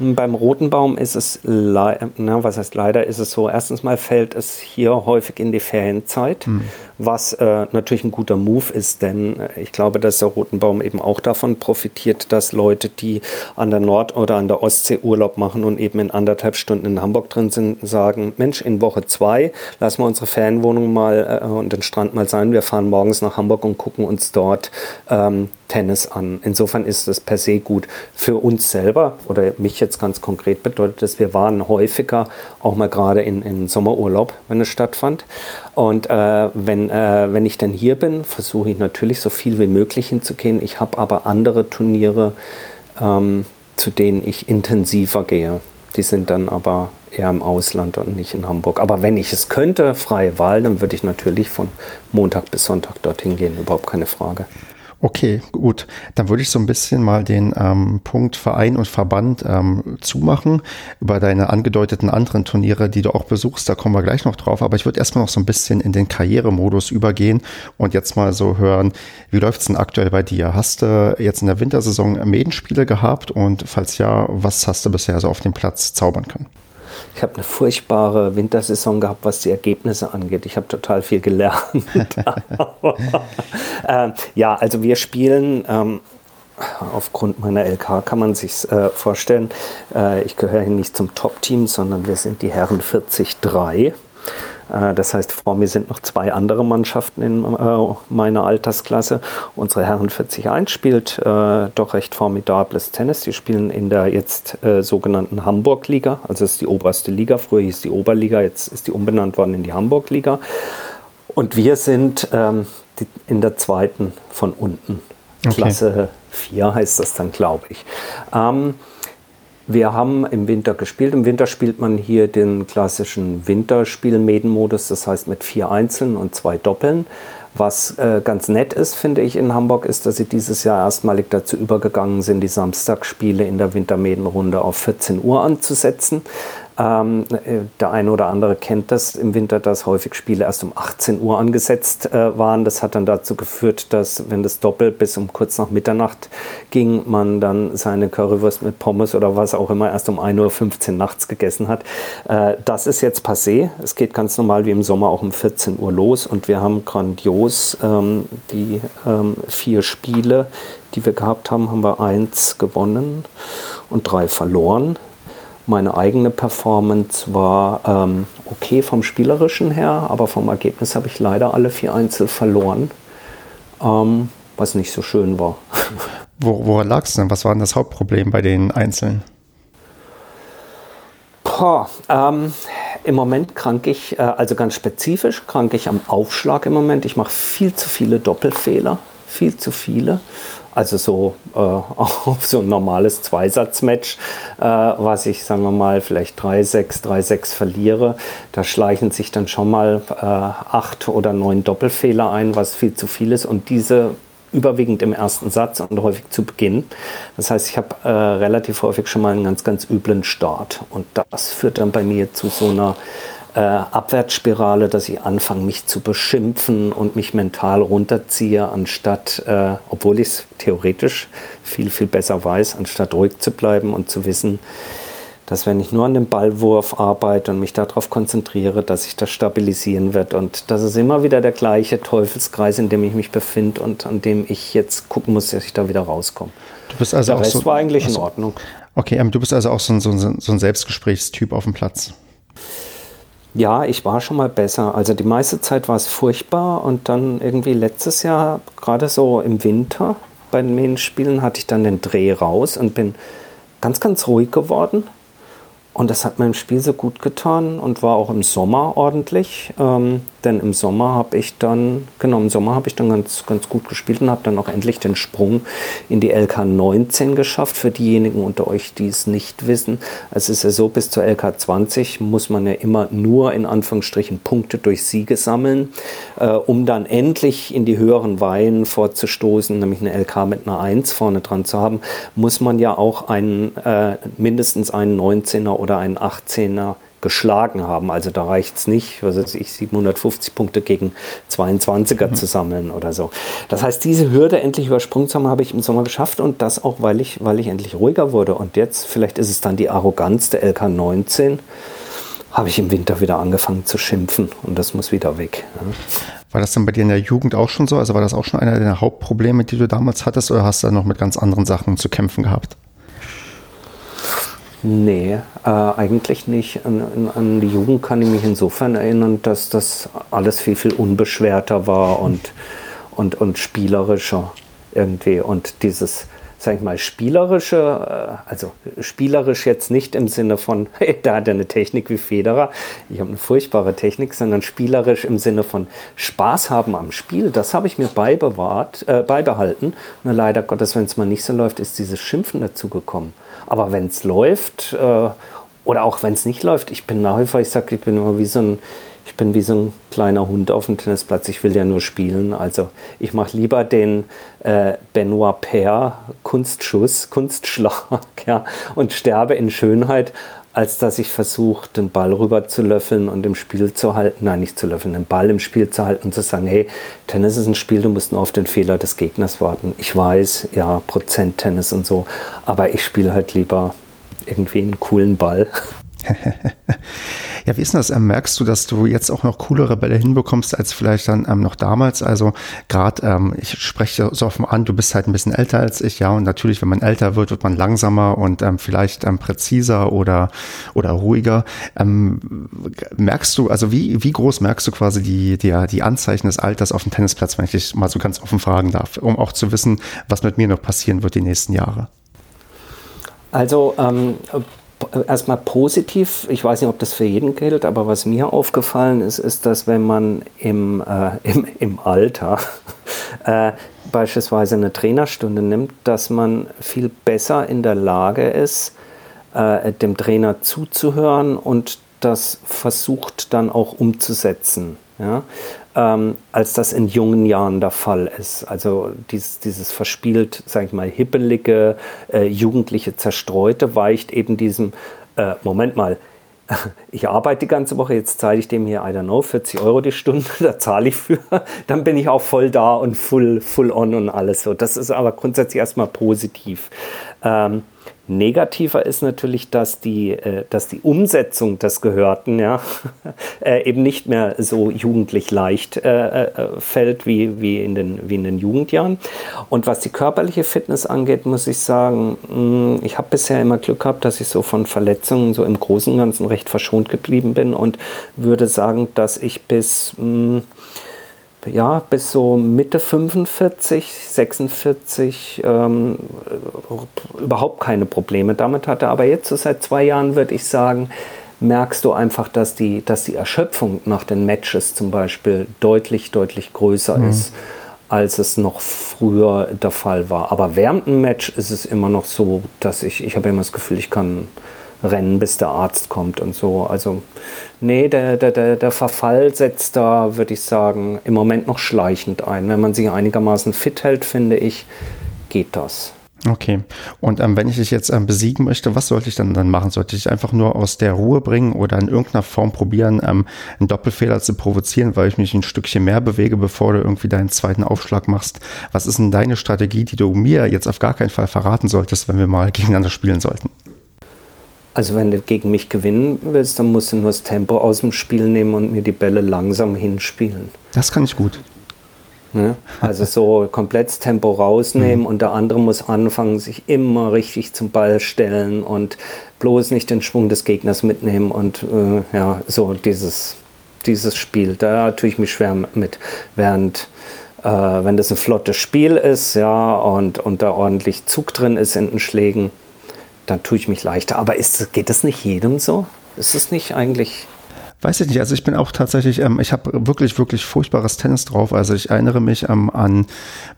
Beim Roten Baum ist es, na, was heißt leider, ist es so, erstens mal fällt es hier häufig in die Ferienzeit, mhm. Was äh, natürlich ein guter Move ist, denn äh, ich glaube, dass der Roten Baum eben auch davon profitiert, dass Leute, die an der Nord- oder an der Ostsee Urlaub machen und eben in anderthalb Stunden in Hamburg drin sind, sagen, Mensch, in Woche zwei lassen wir unsere Ferienwohnung mal äh, und den Strand mal sein, wir fahren morgens nach Hamburg und gucken uns dort ähm, Tennis an. Insofern ist es per se gut. Für uns selber oder mich jetzt ganz konkret bedeutet es, wir waren häufiger auch mal gerade in, in Sommerurlaub, wenn es stattfand. Und äh, wenn, äh, wenn ich dann hier bin, versuche ich natürlich so viel wie möglich hinzugehen. Ich habe aber andere Turniere, ähm, zu denen ich intensiver gehe. Die sind dann aber eher im Ausland und nicht in Hamburg. Aber wenn ich es könnte, freie Wahl, dann würde ich natürlich von Montag bis Sonntag dorthin gehen, überhaupt keine Frage. Okay, gut. Dann würde ich so ein bisschen mal den ähm, Punkt Verein und Verband ähm, zumachen über deine angedeuteten anderen Turniere, die du auch besuchst. Da kommen wir gleich noch drauf. Aber ich würde erstmal noch so ein bisschen in den Karrieremodus übergehen und jetzt mal so hören, wie läuft's denn aktuell bei dir? Hast du jetzt in der Wintersaison Medenspiele gehabt? Und falls ja, was hast du bisher so auf dem Platz zaubern können? Ich habe eine furchtbare Wintersaison gehabt, was die Ergebnisse angeht. Ich habe total viel gelernt. (laughs) äh, ja, also wir spielen. Ähm, aufgrund meiner LK kann man sich äh, vorstellen, äh, ich gehöre hier nicht zum Top-Team, sondern wir sind die Herren 43. Äh, das heißt, vor mir sind noch zwei andere Mannschaften in äh, meiner Altersklasse. Unsere Herren 41 spielt äh, doch recht formidables Tennis. Die spielen in der jetzt sogenannten Hamburg-Liga. Also es ist die oberste Liga. Früher hieß die Oberliga, jetzt ist die umbenannt worden in die Hamburg-Liga. Und wir sind ähm, in der zweiten von unten. Okay. Klasse 4 heißt das dann, glaube ich. Ähm, wir haben im Winter gespielt. Im Winter spielt man hier den klassischen Winterspiel-Medenmodus, das heißt mit vier Einzeln und zwei Doppeln. Was äh, ganz nett ist, finde ich, in Hamburg, ist, dass sie dieses Jahr erstmalig dazu übergegangen sind, die Samstagsspiele in der Wintermedenrunde auf 14 Uhr anzusetzen. Ähm, äh, der eine oder andere kennt das im Winter, dass häufig Spiele erst um 18 Uhr angesetzt äh, waren. Das hat dann dazu geführt, dass, wenn das Doppel bis um kurz nach Mitternacht ging, man dann seine Currywurst mit Pommes oder was auch immer erst um 1.15 Uhr nachts gegessen hat. Äh, das ist jetzt passé. Es geht ganz normal wie im Sommer auch um 14 Uhr los und wir haben grandios ähm, die ähm, vier Spiele, die wir gehabt haben, haben wir eins gewonnen und drei verloren. Meine eigene Performance war ähm, okay vom Spielerischen her, aber vom Ergebnis habe ich leider alle vier Einzel verloren, ähm, was nicht so schön war. (laughs) Wo, woran lag es denn? Was war denn das Hauptproblem bei den Einzelnen? Boah, ähm, Im Moment krank ich, äh, also ganz spezifisch, krank ich am Aufschlag im Moment. Ich mache viel zu viele Doppelfehler, viel zu viele. Also so äh, (laughs) auf so ein normales Zweisatzmatch, äh, was ich, sagen wir mal, vielleicht 3-6, 3-6 verliere, da schleichen sich dann schon mal äh, acht oder neun Doppelfehler ein, was viel zu viel ist. Und diese überwiegend im ersten Satz und häufig zu Beginn. Das heißt, ich habe äh, relativ häufig schon mal einen ganz, ganz üblen Start. Und das führt dann bei mir zu so einer äh, Abwärtsspirale, dass ich anfange, mich zu beschimpfen und mich mental runterziehe, anstatt, äh, obwohl ich es theoretisch viel, viel besser weiß, anstatt ruhig zu bleiben und zu wissen, dass wenn ich nur an dem Ballwurf arbeite und mich darauf konzentriere, dass sich das stabilisieren wird. Und das ist immer wieder der gleiche Teufelskreis, in dem ich mich befinde und an dem ich jetzt gucken muss, dass ich da wieder rauskomme. Du bist also der auch Rest so, war eigentlich also, in Ordnung. Okay, ähm, du bist also auch so ein, so ein, so ein Selbstgesprächstyp auf dem Platz. Ja, ich war schon mal besser. Also die meiste Zeit war es furchtbar und dann irgendwie letztes Jahr, gerade so im Winter bei den Medienspielen, hatte ich dann den Dreh raus und bin ganz, ganz ruhig geworden und das hat meinem Spiel so gut getan und war auch im Sommer ordentlich. Ähm, denn im Sommer habe ich dann, genau, im Sommer habe ich dann ganz, ganz gut gespielt und habe dann auch endlich den Sprung in die LK 19 geschafft. Für diejenigen unter euch, die es nicht wissen. Es ist ja so, bis zur LK 20 muss man ja immer nur in Anführungsstrichen Punkte durch Siege sammeln, äh, um dann endlich in die höheren Weihen vorzustoßen, nämlich eine LK mit einer 1 vorne dran zu haben, muss man ja auch einen, äh, mindestens einen 19er oder einen 18er geschlagen haben. Also da reicht es nicht, was weiß ich, 750 Punkte gegen 22er mhm. zu sammeln oder so. Das heißt, diese Hürde endlich übersprungen zu haben, habe ich im Sommer geschafft und das auch, weil ich, weil ich endlich ruhiger wurde. Und jetzt, vielleicht ist es dann die Arroganz der LK 19, habe ich im Winter wieder angefangen zu schimpfen und das muss wieder weg. Ja. War das dann bei dir in der Jugend auch schon so? Also war das auch schon einer der Hauptprobleme, die du damals hattest, oder hast du da noch mit ganz anderen Sachen zu kämpfen gehabt? Nee, äh, eigentlich nicht. An, an, die Jugend kann ich mich insofern erinnern, dass das alles viel, viel unbeschwerter war und, und, und spielerischer irgendwie. Und dieses, sag ich mal, spielerische, äh, also spielerisch jetzt nicht im Sinne von, (laughs) hey, da hat er eine Technik wie Federer, ich habe eine furchtbare Technik, sondern spielerisch im Sinne von Spaß haben am Spiel, das habe ich mir beibewahrt, äh, beibehalten. Nur leider Gottes, wenn es mal nicht so läuft, ist dieses Schimpfen dazugekommen. Aber wenn es läuft, äh, oder auch wenn es nicht läuft, ich bin nach wie vor, ich sage, ich bin immer wie so ein, ich bin wie so ein kleiner Hund auf dem Tennisplatz, ich will ja nur spielen. Also ich mache lieber den äh, Benoit Paire Kunstschuss, Kunstschlag (laughs) ja, und sterbe in Schönheit, als dass ich versuche, den Ball rüber zu löffeln und im Spiel zu halten, nein, nicht zu löffeln, den Ball im Spiel zu halten und zu sagen, hey, Tennis ist ein Spiel, du musst nur auf den Fehler des Gegners warten. Ich weiß, ja, Prozent Tennis und so, aber ich spiele halt lieber irgendwie einen coolen Ball. (laughs) (laughs) ja, wie ist das? Ähm, merkst du, dass du jetzt auch noch coolere Bälle hinbekommst als vielleicht dann ähm, noch damals? Also gerade, ähm, ich spreche so offen an, du bist halt ein bisschen älter als ich, ja, und natürlich, wenn man älter wird, wird man langsamer und ähm, vielleicht ähm, präziser oder, oder ruhiger. Ähm, merkst du, also wie, wie groß merkst du quasi die, die, die Anzeichen des Alters auf dem Tennisplatz, wenn ich dich mal so ganz offen fragen darf, um auch zu wissen, was mit mir noch passieren wird die nächsten Jahre? Also ähm, erstmal positiv, ich weiß nicht, ob das für jeden gilt, aber was mir aufgefallen ist, ist, dass wenn man im, äh, im, im Alter (laughs) äh, beispielsweise eine Trainerstunde nimmt, dass man viel besser in der Lage ist, äh, dem Trainer zuzuhören und das versucht dann auch umzusetzen. Ja? Ähm, als das in jungen Jahren der Fall ist. Also dieses, dieses verspielt, sage ich mal, hippelige, äh, jugendliche Zerstreute weicht eben diesem, äh, Moment mal, (laughs) ich arbeite die ganze Woche, jetzt zahle ich dem hier, I don't know, 40 Euro die Stunde, (laughs) da zahle ich für, dann bin ich auch voll da und full, full on und alles so. Das ist aber grundsätzlich erstmal positiv. Ähm, Negativer ist natürlich, dass die, äh, dass die Umsetzung des Gehörten ja, (laughs) äh, eben nicht mehr so jugendlich leicht äh, äh, fällt wie, wie, in den, wie in den Jugendjahren. Und was die körperliche Fitness angeht, muss ich sagen, mh, mm, ich habe bisher immer Glück gehabt, dass ich so von Verletzungen so im Großen und Ganzen recht verschont geblieben bin und würde sagen, dass ich bis... Mh, mm, ja, bis so Mitte 45, 46 ähm, überhaupt keine Probleme damit hatte. Aber jetzt so seit zwei Jahren würde ich sagen, merkst du einfach, dass die, dass die Erschöpfung nach den Matches zum Beispiel deutlich, deutlich größer mhm. ist. als es noch früher der Fall war. Aber während dem Match ist es immer noch so, dass ich, ich habe immer das Gefühl, ich kann rennen, bis der Arzt kommt und so. Also, nee, der, der, der, Verfall setzt da, würde ich sagen, im Moment noch schleichend ein. Wenn man sich einigermaßen fit hält, finde ich, geht das. Okay. Und ähm, wenn ich dich jetzt ähm, besiegen möchte, was sollte ich dann dann machen? Sollte ich einfach nur aus der Ruhe bringen oder in irgendeiner Form probieren, ähm, einen Doppelfehler zu provozieren, weil ich mich ein Stückchen mehr bewege, bevor du irgendwie deinen zweiten Aufschlag machst? Was ist denn deine Strategie, die du mir jetzt auf gar keinen Fall verraten solltest, wenn wir mal (laughs) gegeneinander spielen sollten? Also wenn du gegen mich gewinnen willst, dann musst du nur das Tempo aus dem Spiel nehmen und mir die Bälle langsam hinspielen. Das kann ich gut. Ne? Also so komplett das Tempo rausnehmen mhm. und der andere muss anfangen, sich immer richtig zum Ball stellen und bloß nicht den Schwung des Gegners mitnehmen und äh, ja, so dieses, dieses Spiel, da tue ich mich schwer mit. Während äh, wenn das ein flottes Spiel ist, ja, und, und da ordentlich Zug drin ist in den Schlägen, dann tue ich mich leichter. Aber ist, geht das nicht jedem so? Ist es nicht eigentlich Weiß ich nicht. Also ich bin auch tatsächlich, ähm, ich habe wirklich, wirklich furchtbares Tennis drauf. Also ich erinnere mich ähm, an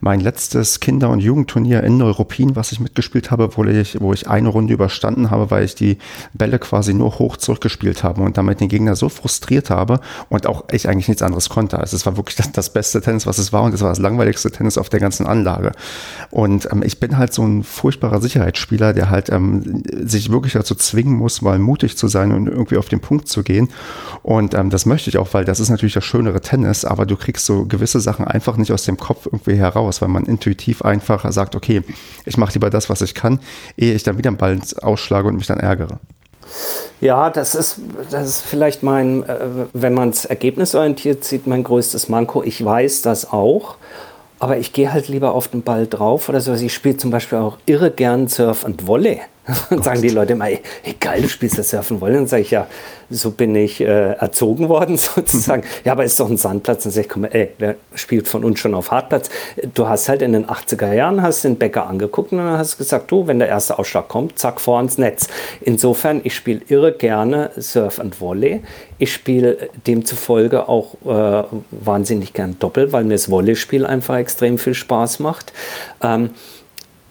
mein letztes Kinder- und Jugendturnier in Neuruppin, was ich mitgespielt habe, wo ich, wo ich eine Runde überstanden habe, weil ich die Bälle quasi nur hoch zurückgespielt habe und damit den Gegner so frustriert habe und auch ich eigentlich nichts anderes konnte. Also es war wirklich das, das beste Tennis, was es war und es war das langweiligste Tennis auf der ganzen Anlage. Und ähm, ich bin halt so ein furchtbarer Sicherheitsspieler, der halt ähm, sich wirklich dazu zwingen muss, mal mutig zu sein und irgendwie auf den Punkt zu gehen. Und ähm, das möchte ich auch, weil das ist natürlich das schönere Tennis, aber du kriegst so gewisse Sachen einfach nicht aus dem Kopf irgendwie heraus, weil man intuitiv einfach sagt, okay, ich mache lieber das, was ich kann, ehe ich dann wieder einen Ball ausschlage und mich dann ärgere. Ja, das ist, das ist vielleicht mein, äh, wenn man es ergebnisorientiert sieht, mein größtes Manko. Ich weiß das auch, aber ich gehe halt lieber auf den Ball drauf oder so. Ich spiele zum Beispiel auch irre gern Surf und Volley. Und sagen die Leute immer, ey, geil, du spielst das Surfen wollen. Dann sage ich, ja, so bin ich äh, erzogen worden (laughs) sozusagen. ja, aber ist doch ein Sandplatz. Dann sage ich, komm, ey, wer spielt von uns schon auf Hartplatz? Du hast halt in den 80er Jahren, hast den Bäcker angeguckt und dann hast gesagt, du, wenn der erste Ausschlag kommt, zack, vor ans Netz. Insofern, ich spiele irre gerne Surf und Volley. Ich spiele demzufolge auch äh, wahnsinnig gern Doppel, weil mir das Volleyspiel einfach extrem viel Spaß macht. Ähm,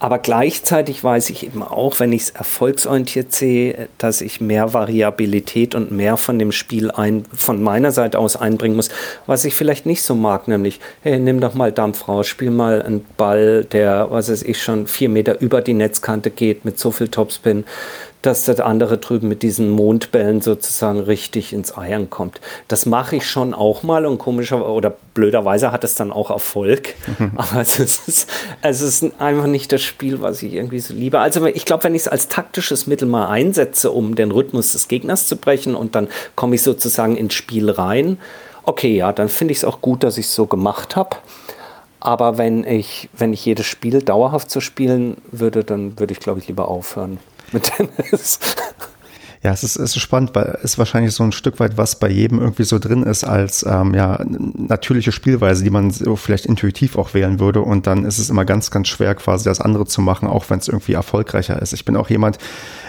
aber gleichzeitig weiß ich eben auch, wenn ich es erfolgsorientiert sehe, dass ich mehr Variabilität und mehr von dem Spiel ein, von meiner Seite aus einbringen muss, was ich vielleicht nicht so mag, nämlich, hey, nimm doch mal Dampf raus, spiel mal einen Ball, der, was weiß ich, schon vier Meter über die Netzkante geht mit so viel Topspin dass das andere drüben mit diesen Mondbällen sozusagen richtig ins Eiern kommt. Das mache ich schon auch mal und komischer oder blöderweise hat es dann auch Erfolg. Mhm. Aber es ist, es ist einfach nicht das Spiel, was ich irgendwie so liebe. Also ich glaube, wenn ich es als taktisches Mittel mal einsetze, um den Rhythmus des Gegners zu brechen und dann komme ich sozusagen ins Spiel rein, okay, ja, dann finde ich es auch gut, dass ich es so gemacht habe. Aber wenn ich, wenn ich jedes Spiel dauerhaft so spielen würde, dann würde ich, glaube ich, lieber aufhören mit Tennis. Ja, es ist, es ist spannend, weil es wahrscheinlich so ein Stück weit was bei jedem irgendwie so drin ist als ähm, ja, natürliche Spielweise, die man so vielleicht intuitiv auch wählen würde. Und dann ist es immer ganz, ganz schwer, quasi das andere zu machen, auch wenn es irgendwie erfolgreicher ist. Ich bin auch jemand,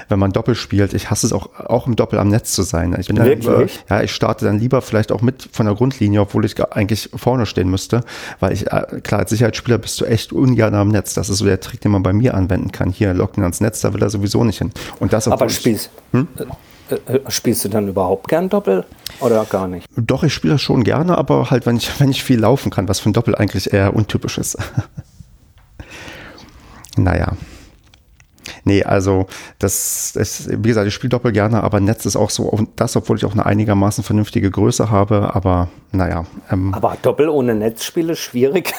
wenn man Doppel spielt, ich hasse es auch, auch im Doppel am Netz zu sein. Ich bin dann lieber, ja, ich starte dann lieber vielleicht auch mit von der Grundlinie, obwohl ich eigentlich vorne stehen müsste, weil ich, äh, klar, als Sicherheitsspieler bist du echt ungern am Netz. Das ist so der Trick, den man bei mir anwenden kann. Hier, locken ans Netz, da will er sowieso nicht hin. Und das, Aber spielst, hm? Äh, äh, spielst du dann überhaupt gern Doppel oder gar nicht? Doch, ich spiele das schon gerne, aber halt, wenn ich, (laughs) wenn ich viel laufen kann, was für ein Doppel eigentlich eher untypisch ist. (laughs) naja. Nee, also das, das, wie gesagt, ich spiele Doppel gerne, aber Netz ist auch so, das, obwohl ich auch eine einigermaßen vernünftige Größe habe, aber naja. Ähm, aber Doppel ohne Netzspiel ist schwierig.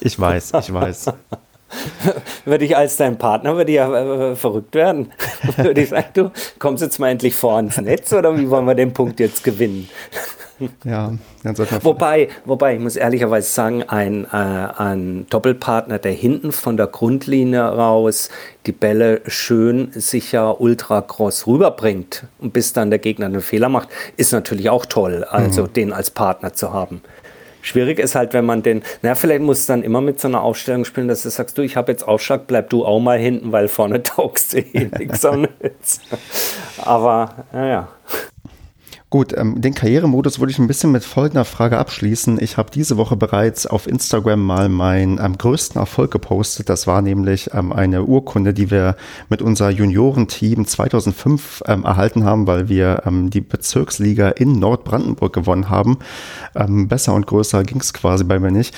Ich weiß, ich weiß. (laughs) (laughs) würde ich als dein Partner, würde ich ja äh, verrückt werden. (laughs) würde ich sagen, du kommst jetzt mal endlich vor ans Netz oder wie wollen wir den Punkt jetzt gewinnen? (laughs) ja, sollte man wobei, wobei, ich muss ehrlicherweise sagen, ein, äh, ein Doppelpartner, der hinten von der Grundlinie raus die Bälle schön, sicher, ultra cross rüberbringt und bis dann der Gegner einen Fehler macht, ist natürlich auch toll, also mhm. den als Partner zu haben. Schwierig ist halt, wenn man den, na, vielleicht muss es dann immer mit so einer Aufstellung spielen, dass du sagst, du, ich habe jetzt Aufschlag, bleib du auch mal hinten, weil vorne (laughs) taugst du eh nichts Netz. Aber, naja. Gut, ähm, den Karrieremodus würde ich ein bisschen mit folgender Frage abschließen. Ich habe diese Woche bereits auf Instagram mal meinen ähm, größten Erfolg gepostet. Das war nämlich ähm, eine Urkunde, die wir mit unser Juniorenteam 2005 ähm, erhalten haben, weil wir ähm, die Bezirksliga in Nordbrandenburg gewonnen haben. Ähm, besser und größer ging es quasi bei mir nicht.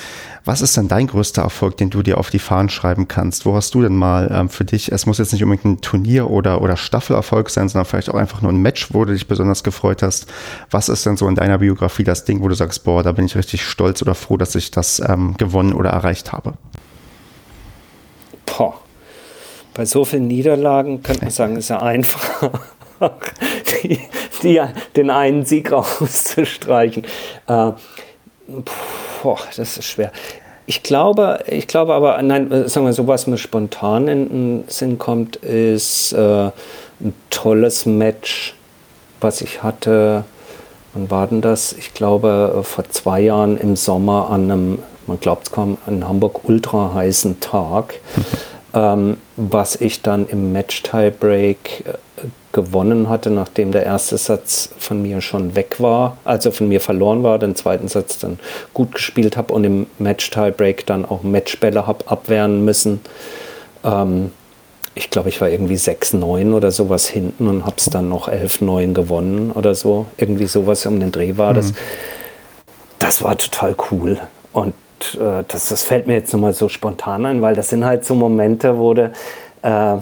Was ist denn dein größter Erfolg, den du dir auf die Fahnen schreiben kannst? Wo hast du denn mal ähm, für dich, es muss jetzt nicht unbedingt ein Turnier oder, oder Staffelerfolg sein, sondern vielleicht auch einfach nur ein Match, wo du dich besonders gefreut hast. Was ist denn so in deiner Biografie das Ding, wo du sagst, boah, da bin ich richtig stolz oder froh, dass ich das ähm, gewonnen oder erreicht habe? Boah. Bei so vielen Niederlagen könnte man sagen, ist ja einfach, (laughs) die, die, den einen Sieg (laughs) rauszustreichen. Äh, boah, das ist schwer. Ich glaube, ich glaube aber, nein, äh, sagen wir so, was mir spontan in den Sinn kommt, ist äh, ein tolles Match, was ich hatte. Wann war denn das? Ich glaube, äh, vor zwei Jahren im Sommer an einem, man glaubt es kaum, an Hamburg ultra heißen Tag, (laughs) ähm, was ich dann im Match-Tiebreak äh, gewonnen hatte, nachdem der erste Satz von mir schon weg war, also von mir verloren war, den zweiten Satz dann gut gespielt habe und im Match-Tiebreak dann auch Matchbälle habe abwehren müssen. Ähm, ich glaube, ich war irgendwie 6-9 oder sowas hinten und habe es dann noch 11-9 gewonnen oder so. Irgendwie sowas um den Dreh war mhm. das. Das war total cool. Und äh, das, das fällt mir jetzt nochmal so spontan ein, weil das sind halt so Momente, wo du äh,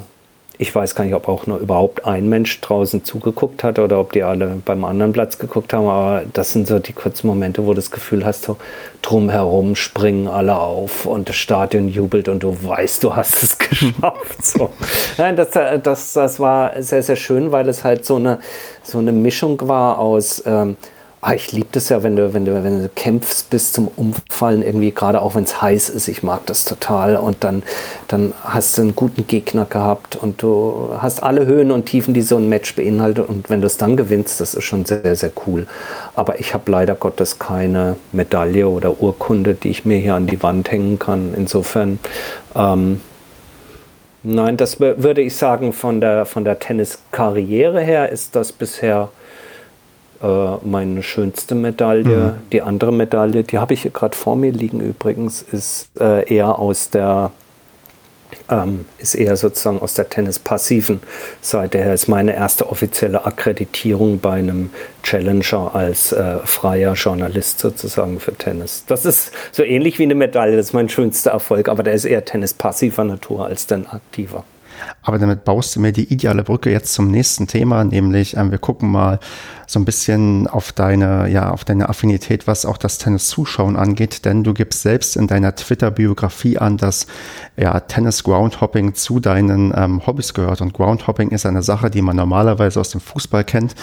ich weiß gar nicht, ob auch nur überhaupt ein Mensch draußen zugeguckt hat oder ob die alle beim anderen Platz geguckt haben, aber das sind so die kurzen Momente, wo du das Gefühl hast, so drumherum springen alle auf und das Stadion jubelt und du weißt, du hast es (laughs) geschafft. So. Nein, das, das, das war sehr, sehr schön, weil es halt so eine, so eine Mischung war aus ähm, Ah, ich liebe das ja, wenn du, wenn, du, wenn du kämpfst bis zum Umfallen, irgendwie, gerade auch wenn es heiß ist. Ich mag das total. Und dann, dann hast du einen guten Gegner gehabt und du hast alle Höhen und Tiefen, die so ein Match beinhaltet. Und wenn du es dann gewinnst, das ist schon sehr, sehr cool. Aber ich habe leider Gottes keine Medaille oder Urkunde, die ich mir hier an die Wand hängen kann. Insofern. Ähm, Nein, das würde ich sagen, von der, von der Tenniskarriere her ist das bisher meine schönste Medaille. Mhm. Die andere Medaille, die habe ich hier gerade vor mir liegen übrigens, ist äh, eher aus der ähm, ist eher sozusagen aus der Tennis-passiven Seite her. Ist meine erste offizielle Akkreditierung bei einem Challenger als äh, freier Journalist sozusagen für Tennis. Das ist so ähnlich wie eine Medaille, das ist mein schönster Erfolg, aber der ist eher Tennis-passiver Natur als denn aktiver. Aber damit baust du mir die ideale Brücke jetzt zum nächsten Thema, nämlich ähm, wir gucken mal so ein bisschen auf deine, ja, auf deine Affinität, was auch das Tennis-Zuschauen angeht, denn du gibst selbst in deiner Twitter-Biografie an, dass ja, Tennis-Groundhopping zu deinen ähm, Hobbys gehört. Und Groundhopping ist eine Sache, die man normalerweise aus dem Fußball kennt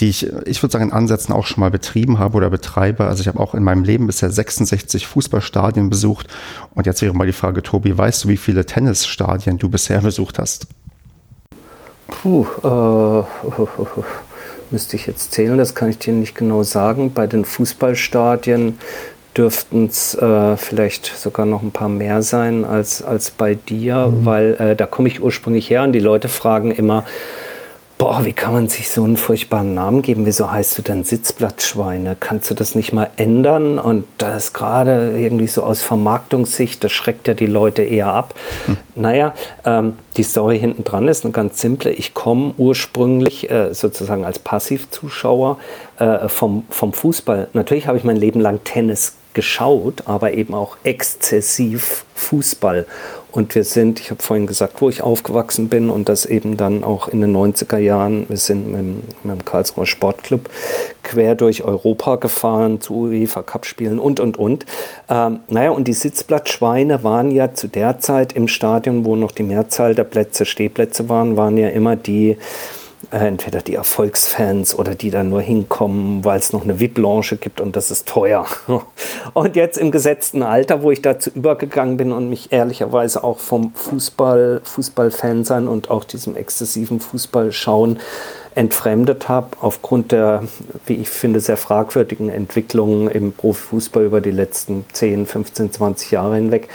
die ich, ich würde sagen, in Ansätzen auch schon mal betrieben habe oder betreibe. Also ich habe auch in meinem Leben bisher 66 Fußballstadien besucht. Und jetzt wäre mal die Frage, Tobi, weißt du, wie viele Tennisstadien du bisher besucht hast? Puh, äh, (laughs) müsste ich jetzt zählen, das kann ich dir nicht genau sagen. Bei den Fußballstadien dürften es äh, vielleicht sogar noch ein paar mehr sein als, als bei dir, mhm. weil äh, da komme ich ursprünglich her und die Leute fragen immer, boah, wie kann man sich so einen furchtbaren Namen geben? Wieso heißt du denn Sitzblattschweine? Kannst du das nicht mal ändern? Und das ist gerade irgendwie so aus Vermarktungssicht, das schreckt ja die Leute eher ab. Hm. Naja, ähm, die Story hinten dran ist eine ganz simple. Ich komme ursprünglich äh, sozusagen als Passivzuschauer äh, vom, vom Fußball. Natürlich habe ich mein Leben lang Tennis geschaut, aber eben auch exzessiv Fußball. Und wir sind, ich habe vorhin gesagt, wo ich aufgewachsen bin und das eben dann auch in den 90er Jahren, wir sind mit dem, mit dem Karlsruher Sportclub quer durch Europa gefahren zu UEFA Cup Spielen und, und, und. Ähm, naja, und die Sitzblattschweine waren ja zu der Zeit im Stadion, wo noch die Mehrzahl der Plätze Stehplätze waren, waren ja immer die, entweder die Erfolgsfans oder die dann nur hinkommen, weil es noch eine VIP-Lounge gibt und das ist teuer. (laughs) Und jetzt im gesetzten Alter, wo ich dazu übergegangen bin und mich ehrlicherweise auch vom Fußball, Fußballfan sein und auch diesem exzessiven Fußball schauen entfremdet habe, aufgrund der, wie ich finde, sehr fragwürdigen Entwicklungen im Profifußball über die letzten 10, 15, 20 Jahre hinweg,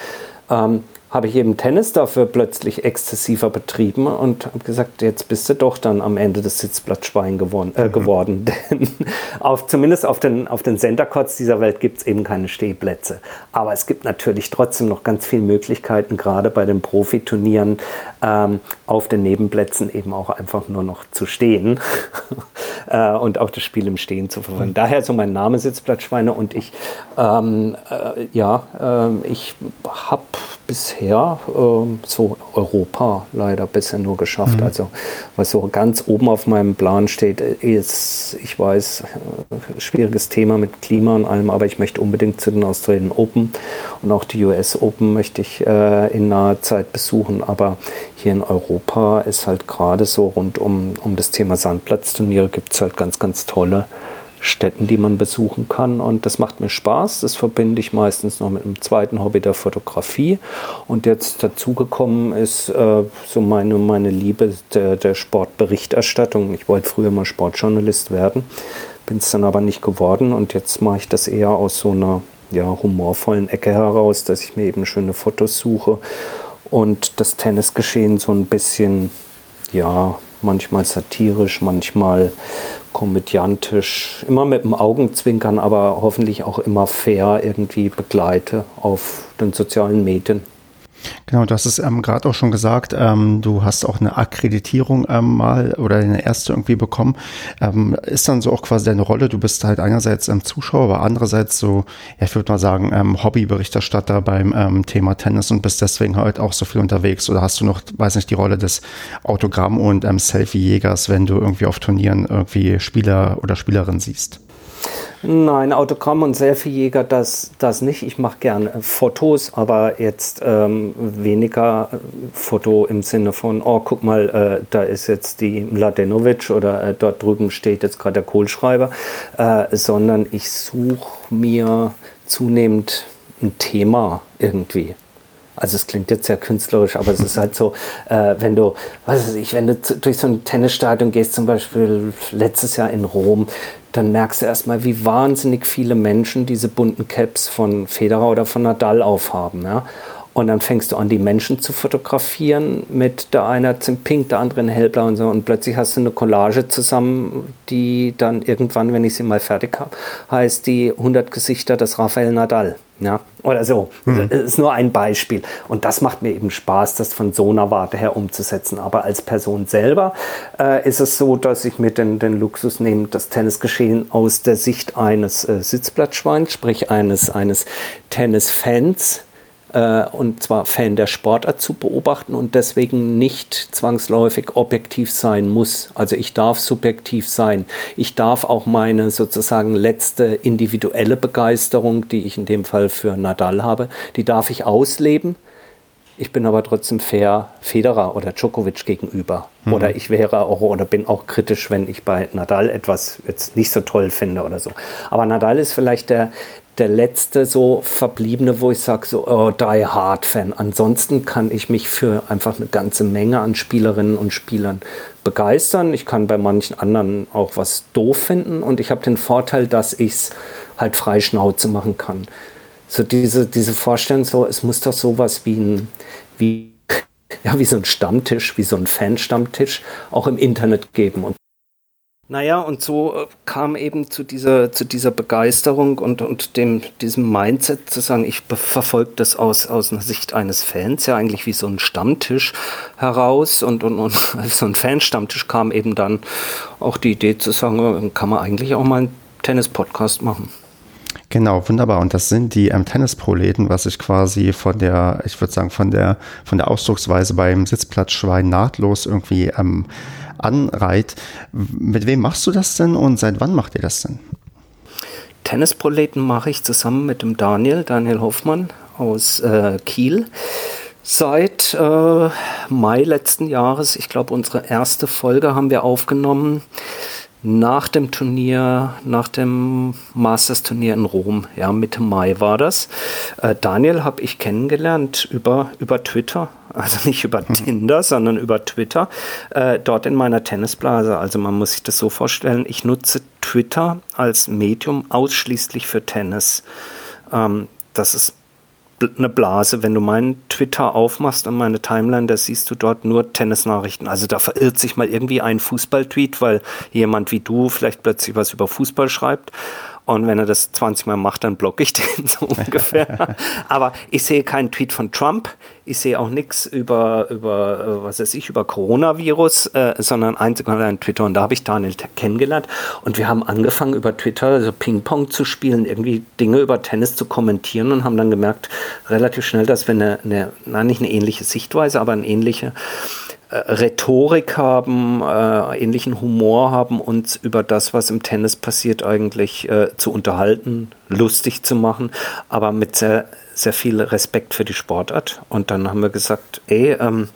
ähm, habe ich eben Tennis dafür plötzlich exzessiver betrieben und habe gesagt, jetzt bist du doch dann am Ende des Sitzplatzschwein geworden. Äh, mhm. geworden. (laughs) Denn auf, zumindest auf den, auf den Centercourts dieser Welt gibt es eben keine Stehplätze. Aber es gibt natürlich trotzdem noch ganz viele Möglichkeiten, gerade bei den Profiturnieren ähm, auf den Nebenplätzen eben auch einfach nur noch zu stehen (laughs) äh, und auch das Spiel im Stehen zu verfolgen. Mhm. Daher so mein Name Sitzplatzschweine und ich, ähm, äh, ja, äh, ich habe bisher äh, so Europa leider bisher nur geschafft. Mhm. Also was so ganz oben auf meinem Plan steht, ist, ich weiß, äh, schwieriges Thema mit Klima und allem, aber ich möchte unbedingt zu den Australian Open und auch die US Open möchte ich äh, in naher Zeit besuchen. Aber hier in Europa ist halt gerade so rund um, um das Thema Sandplatzturniere gibt es halt ganz, ganz tolle Städten, die man besuchen kann. Und das macht mir Spaß. Das verbinde ich meistens noch mit einem zweiten Hobby der Fotografie. Und jetzt dazugekommen ist äh, so meine, meine Liebe der, der Sportberichterstattung. Ich wollte früher mal Sportjournalist werden, bin es dann aber nicht geworden. Und jetzt mache ich das eher aus so einer ja, humorvollen Ecke heraus, dass ich mir eben schöne Fotos suche und das Tennisgeschehen so ein bisschen, ja, manchmal satirisch, manchmal komödiantisch, immer mit dem Augenzwinkern, aber hoffentlich auch immer fair irgendwie begleite auf den sozialen Medien. Genau, du hast es ähm, gerade auch schon gesagt, ähm, du hast auch eine Akkreditierung ähm, mal oder eine erste irgendwie bekommen. Ähm, ist dann so auch quasi deine Rolle, du bist halt einerseits ähm, Zuschauer, aber andererseits so, ja, ich würde mal sagen, ähm, Hobbyberichterstatter beim ähm, Thema Tennis und bist deswegen halt auch so viel unterwegs. Oder hast du noch, weiß nicht, die Rolle des Autogramm- und ähm, Selfie-Jägers, wenn du irgendwie auf Turnieren irgendwie Spieler oder Spielerin siehst? Nein, Autogramm und Selfiejäger, das, das nicht. Ich mache gerne Fotos, aber jetzt ähm, weniger äh, Foto im Sinne von, oh, guck mal, äh, da ist jetzt die Mladenovic oder äh, dort drüben steht jetzt gerade der Kohlschreiber, äh, sondern ich suche mir zunehmend ein Thema irgendwie. Also es klingt jetzt sehr künstlerisch, aber es ist halt so, äh, wenn du, was weiß ich, wenn du durch so ein Tennisstadion gehst, zum Beispiel letztes Jahr in Rom, dann merkst du erstmal, wie wahnsinnig viele Menschen diese bunten Caps von Federer oder von Nadal aufhaben. Ja? Und dann fängst du an, die Menschen zu fotografieren mit der eine in pink, der andere in hellblau und so. Und plötzlich hast du eine Collage zusammen, die dann irgendwann, wenn ich sie mal fertig habe, heißt die 100 Gesichter des Rafael Nadal. Ja, oder so. Mhm. Das ist nur ein Beispiel. Und das macht mir eben Spaß, das von so einer Warte her umzusetzen. Aber als Person selber äh, ist es so, dass ich mir den, den Luxus nehme, das Tennisgeschehen aus der Sicht eines äh, Sitzplatzschweins, sprich eines, eines Tennisfans äh, und zwar Fan der Sportart zu beobachten und deswegen nicht zwangsläufig objektiv sein muss. Also ich darf subjektiv sein. Ich darf auch meine sozusagen letzte individuelle Begeisterung, die ich in dem Fall für Nadal habe, die darf ich ausleben. Ich bin aber trotzdem fair Federer oder Djokovic gegenüber. Mhm. Oder ich wäre auch oder bin auch kritisch, wenn ich bei Nadal etwas jetzt nicht so toll finde oder so. Aber Nadal ist vielleicht der, der letzte so verbliebene, wo ich sage, so oh, Die Hard Fan. Ansonsten kann ich mich für einfach eine ganze Menge an Spielerinnen und Spielern begeistern. Ich kann bei manchen anderen auch was doof finden und ich habe den Vorteil, dass ich es halt frei Schnauze machen kann. So diese, diese Vorstellung, so, es muss doch sowas wie ein, wie, (laughs) ja, wie so ein Stammtisch, wie so ein Fan-Stammtisch auch im Internet geben. Und naja, und so äh, kam eben zu dieser, zu dieser Begeisterung und, und dem, diesem Mindset zu sagen, ich verfolge das aus, aus einer Sicht eines Fans, ja eigentlich wie so ein Stammtisch heraus. Und, und, und (laughs) so ein Fanstammtisch kam eben dann auch die Idee zu sagen, kann man eigentlich auch mal einen Tennis-Podcast machen. Genau, wunderbar. Und das sind die ähm, Tennisproleten, was ich quasi von der, ich würde sagen, von der, von der Ausdrucksweise beim Sitzplatzschwein nahtlos irgendwie ähm, anreiht. Mit wem machst du das denn und seit wann macht ihr das denn? Tennisproleten mache ich zusammen mit dem Daniel, Daniel Hoffmann aus äh, Kiel. Seit äh, Mai letzten Jahres, ich glaube, unsere erste Folge haben wir aufgenommen nach dem Turnier, nach dem Masters-Turnier in Rom, ja, Mitte Mai war das. Äh, Daniel habe ich kennengelernt über, über Twitter, also nicht über hm. Tinder, sondern über Twitter, äh, dort in meiner Tennisblase. Also man muss sich das so vorstellen, ich nutze Twitter als Medium ausschließlich für Tennis. Ähm, das ist eine Blase. Wenn du meinen Twitter aufmachst und meine Timeline, da siehst du dort nur Tennisnachrichten. Also da verirrt sich mal irgendwie ein Fußballtweet, weil jemand wie du vielleicht plötzlich was über Fußball schreibt. Und wenn er das 20 Mal macht, dann blocke ich (laughs) den so ungefähr. Aber ich sehe keinen Tweet von Trump. Ich sehe auch nichts über, über, äh, was weiß ich, über Coronavirus, äh, sondern einzig und allein Twitter. Und da habe ich Daniel kennengelernt. Und wir haben angefangen, über Twitter also Ping-Pong zu spielen, irgendwie Dinge über Tennis zu kommentieren und haben dann gemerkt, relativ schnell, dass wir eine, eine na, nicht eine ähnliche Sichtweise, aber eine ähnliche äh, Rhetorik haben, äh, ähnlichen Humor haben, uns über das, was im Tennis passiert, eigentlich äh, zu unterhalten, lustig zu machen, aber mit sehr, sehr viel Respekt für die Sportart. Und dann haben wir gesagt, ey, ähm,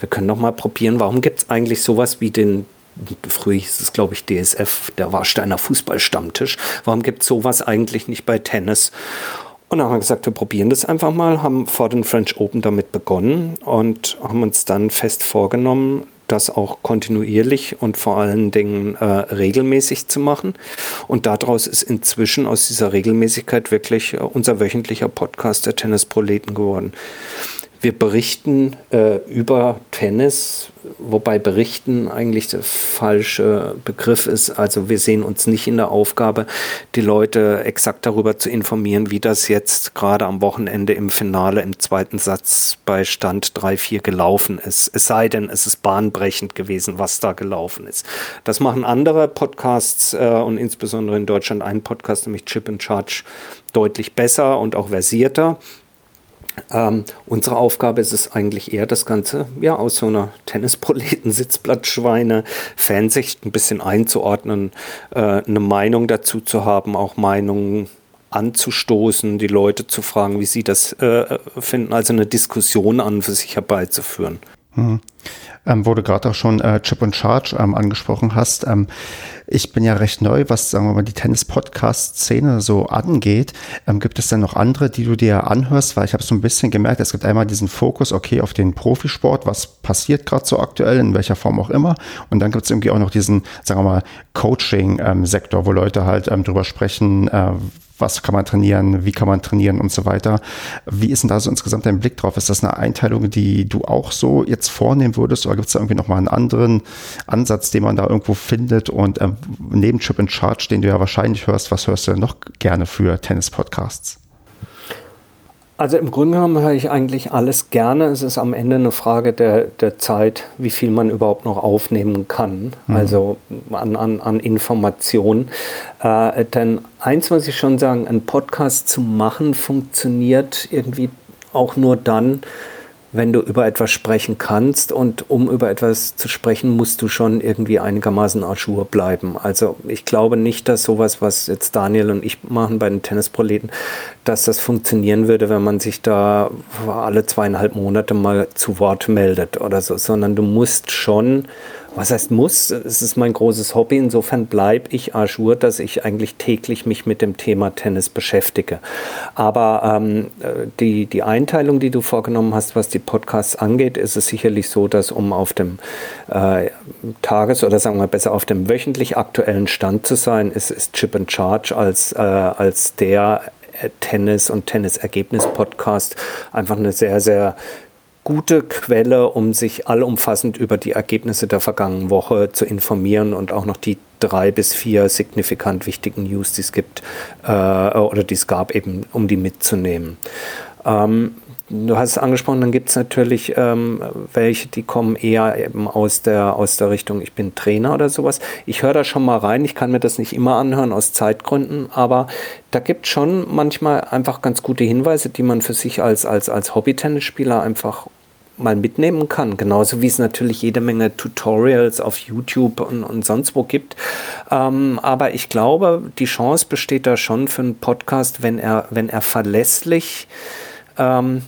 wir können doch mal probieren, warum gibt es eigentlich sowas wie den Früher hieß es, glaube ich, DSF, der Warsteiner Fußballstammtisch. Warum gibt es sowas eigentlich nicht bei Tennis? Und dann haben wir gesagt, wir probieren das einfach mal, haben vor den French Open damit begonnen und haben uns dann fest vorgenommen, das auch kontinuierlich und vor allen Dingen äh, regelmäßig zu machen. Und daraus ist inzwischen aus dieser Regelmäßigkeit wirklich äh, unser wöchentlicher Podcast der Tennisproleten geworden. Wir berichten äh, über Tennis, wobei berichten eigentlich der falsche Begriff ist. Also wir sehen uns nicht in der Aufgabe, die Leute exakt darüber zu informieren, wie das jetzt gerade am Wochenende im Finale im zweiten Satz bei Stand 3-4 gelaufen ist. Es sei denn, es ist bahnbrechend gewesen, was da gelaufen ist. Das machen andere Podcasts äh, und insbesondere in Deutschland ein Podcast, nämlich Chip and Charge, deutlich besser und auch versierter. Ähm, unsere Aufgabe ist es eigentlich eher, das Ganze ja aus so einer Tennisproleten, (laughs) Sitzblattschweine, Fansicht ein bisschen einzuordnen, äh, eine Meinung dazu zu haben, auch Meinungen anzustoßen, die Leute zu fragen, wie sie das äh, finden, also eine Diskussion an für sich herbeizuführen. Mhm. Ähm, wo du gerade auch schon äh, Chip und Charge ähm, angesprochen hast. Ähm, ich bin ja recht neu, was sagen wir mal die Tennis-Podcast-Szene so angeht. Ähm, gibt es denn noch andere, die du dir anhörst? Weil ich habe so ein bisschen gemerkt, es gibt einmal diesen Fokus, okay, auf den Profisport, was passiert gerade so aktuell, in welcher Form auch immer. Und dann gibt es irgendwie auch noch diesen, sagen wir mal, Coaching-Sektor, wo Leute halt ähm, drüber sprechen, äh, was kann man trainieren, wie kann man trainieren und so weiter. Wie ist denn da so insgesamt dein Blick drauf? Ist das eine Einteilung, die du auch so jetzt vornehmen würdest oder gibt es da irgendwie nochmal einen anderen Ansatz, den man da irgendwo findet? Und ähm, neben Chip and Charge, den du ja wahrscheinlich hörst, was hörst du denn noch gerne für Tennis-Podcasts? Also im Grunde genommen höre ich eigentlich alles gerne. Es ist am Ende eine Frage der, der Zeit, wie viel man überhaupt noch aufnehmen kann, mhm. also an, an, an Informationen. Äh, denn eins muss ich schon sagen, ein Podcast zu machen funktioniert irgendwie auch nur dann, wenn du über etwas sprechen kannst und um über etwas zu sprechen, musst du schon irgendwie einigermaßen ajour bleiben. Also ich glaube nicht, dass sowas, was jetzt Daniel und ich machen bei den Tennisproleten, dass das funktionieren würde, wenn man sich da alle zweieinhalb Monate mal zu Wort meldet oder so, sondern du musst schon was heißt muss? Es ist mein großes Hobby. Insofern bleibe ich ajour, dass ich eigentlich täglich mich mit dem Thema Tennis beschäftige. Aber ähm, die, die Einteilung, die du vorgenommen hast, was die Podcasts angeht, ist es sicherlich so, dass um auf dem äh, Tages- oder sagen wir besser auf dem wöchentlich aktuellen Stand zu sein, ist, ist Chip and Charge als, äh, als der Tennis- und Tennisergebnis-Podcast einfach eine sehr, sehr gute Quelle, um sich allumfassend über die Ergebnisse der vergangenen Woche zu informieren und auch noch die drei bis vier signifikant wichtigen News, die es gibt äh, oder die es gab, eben um die mitzunehmen. Ähm, du hast es angesprochen, dann gibt es natürlich ähm, welche, die kommen eher eben aus der, aus der Richtung, ich bin Trainer oder sowas. Ich höre da schon mal rein, ich kann mir das nicht immer anhören aus Zeitgründen, aber da gibt es schon manchmal einfach ganz gute Hinweise, die man für sich als, als, als Hobby-Tennisspieler einfach mal mitnehmen kann. Genauso wie es natürlich jede Menge Tutorials auf YouTube und, und sonst wo gibt. Ähm, aber ich glaube, die Chance besteht da schon für einen Podcast, wenn er, wenn er verlässlich ähm,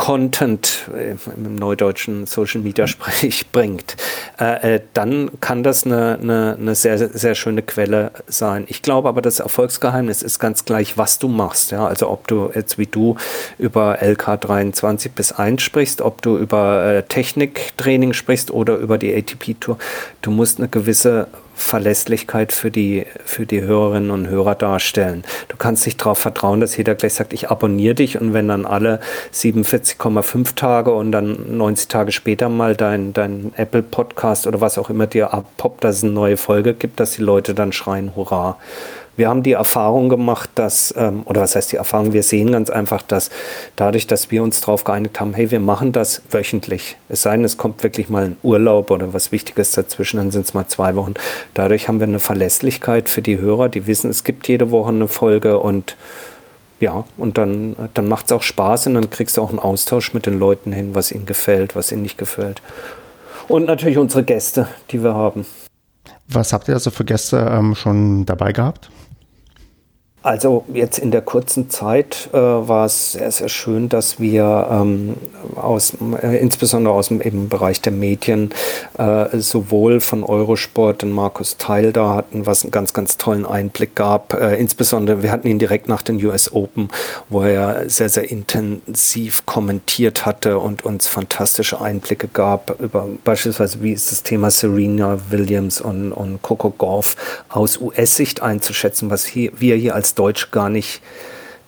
Content äh, im neudeutschen Social Media Sprech bringt, äh, äh, dann kann das eine, eine, eine, sehr, sehr schöne Quelle sein. Ich glaube aber, das Erfolgsgeheimnis ist ganz gleich, was du machst. Ja? Also ob du jetzt wie du über LK 23 bis 1 sprichst, ob du über äh, Techniktraining sprichst oder über die ATP-Tour. Du musst eine gewisse Verlässlichkeit für die, für die Hörerinnen und Hörer darstellen. Du kannst nicht darauf vertrauen, dass jeder gleich sagt, ich abonniere dich und wenn dann alle 47,5 Tage und dann 90 Tage später mal dein, dein Apple Podcast oder was auch immer dir abpoppt, dass es eine neue Folge gibt, dass die Leute dann schreien, hurra. Wir haben die Erfahrung gemacht, dass, ähm, oder was heißt die Erfahrung, wir sehen ganz einfach, dass dadurch, dass wir uns darauf geeinigt haben, hey, wir machen das wöchentlich, es sei denn, es kommt wirklich mal ein Urlaub oder was Wichtiges dazwischen, dann sind es mal zwei Wochen. Dadurch haben wir eine Verlässlichkeit für die Hörer, die wissen, es gibt jede Woche eine Folge und ja, und dann, dann macht es auch Spaß und dann kriegst du auch einen Austausch mit den Leuten hin, was ihnen gefällt, was ihnen nicht gefällt. Und natürlich unsere Gäste, die wir haben. Was habt ihr also für Gäste ähm, schon dabei gehabt? Also jetzt in der kurzen Zeit äh, war es sehr, sehr schön, dass wir ähm, aus, äh, insbesondere aus dem eben Bereich der Medien äh, sowohl von Eurosport den Markus Teil da hatten, was einen ganz, ganz tollen Einblick gab. Äh, insbesondere, wir hatten ihn direkt nach den US Open, wo er sehr, sehr intensiv kommentiert hatte und uns fantastische Einblicke gab über beispielsweise, wie ist das Thema Serena Williams und, und Coco Golf aus US-Sicht einzuschätzen, was hier, wir hier als Deutsch gar nicht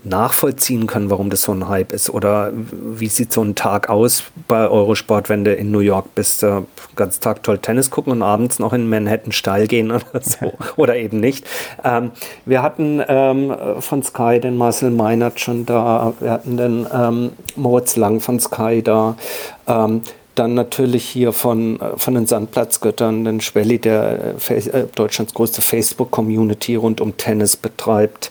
nachvollziehen können, warum das so ein Hype ist. Oder wie sieht so ein Tag aus bei Eurosport, wenn du in New York bist, äh, ganz Tag toll Tennis gucken und abends noch in Manhattan steil gehen oder (laughs) so. oder eben nicht. Ähm, wir hatten ähm, von Sky den Marcel Meinert schon da, wir hatten den ähm, Moritz Lang von Sky da. Ähm, dann natürlich hier von, äh, von den Sandplatzgöttern, den Schwelli, der äh, äh, Deutschlands größte Facebook-Community rund um Tennis betreibt.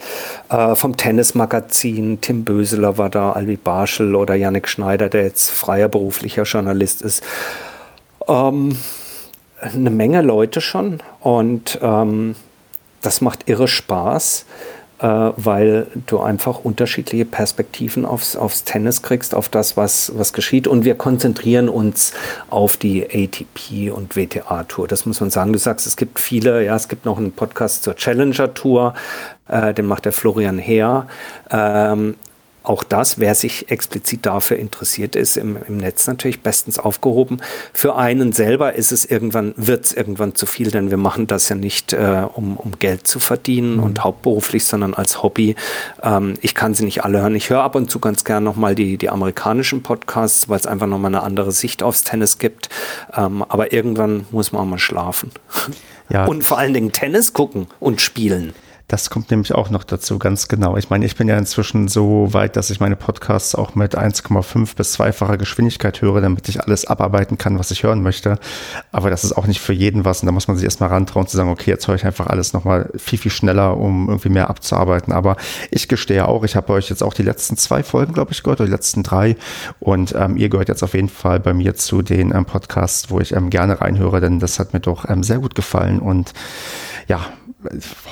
Äh, vom Tennismagazin, Tim Böseler war da, Albi Barschel oder Yannick Schneider, der jetzt freier beruflicher Journalist ist. Ähm, eine Menge Leute schon und ähm, das macht irre Spaß weil du einfach unterschiedliche Perspektiven aufs, aufs Tennis kriegst, auf das, was, was geschieht. Und wir konzentrieren uns auf die ATP und WTA-Tour. Das muss man sagen. Du sagst, es gibt viele, ja, es gibt noch einen Podcast zur Challenger-Tour, äh, den macht der Florian Heer. Ähm, auch das, wer sich explizit dafür interessiert, ist im, im Netz natürlich bestens aufgehoben. Für einen selber ist es irgendwann, wird es irgendwann zu viel, denn wir machen das ja nicht, äh, um, um Geld zu verdienen mhm. und hauptberuflich, sondern als Hobby. Ähm, ich kann sie nicht alle hören. Ich höre ab und zu ganz gern nochmal die, die amerikanischen Podcasts, weil es einfach nochmal eine andere Sicht aufs Tennis gibt. Ähm, aber irgendwann muss man auch mal schlafen. Ja. Und vor allen Dingen Tennis gucken und spielen. Das kommt nämlich auch noch dazu, ganz genau. Ich meine, ich bin ja inzwischen so weit, dass ich meine Podcasts auch mit 1,5 bis zweifacher Geschwindigkeit höre, damit ich alles abarbeiten kann, was ich hören möchte. Aber das ist auch nicht für jeden was. Und da muss man sich erstmal rantrauen zu sagen, okay, jetzt höre ich einfach alles nochmal viel, viel schneller, um irgendwie mehr abzuarbeiten. Aber ich gestehe auch, ich habe euch jetzt auch die letzten zwei Folgen, glaube ich, gehört, oder die letzten drei. Und ähm, ihr gehört jetzt auf jeden Fall bei mir zu den ähm, Podcasts, wo ich ähm, gerne reinhöre, denn das hat mir doch ähm, sehr gut gefallen. Und ja,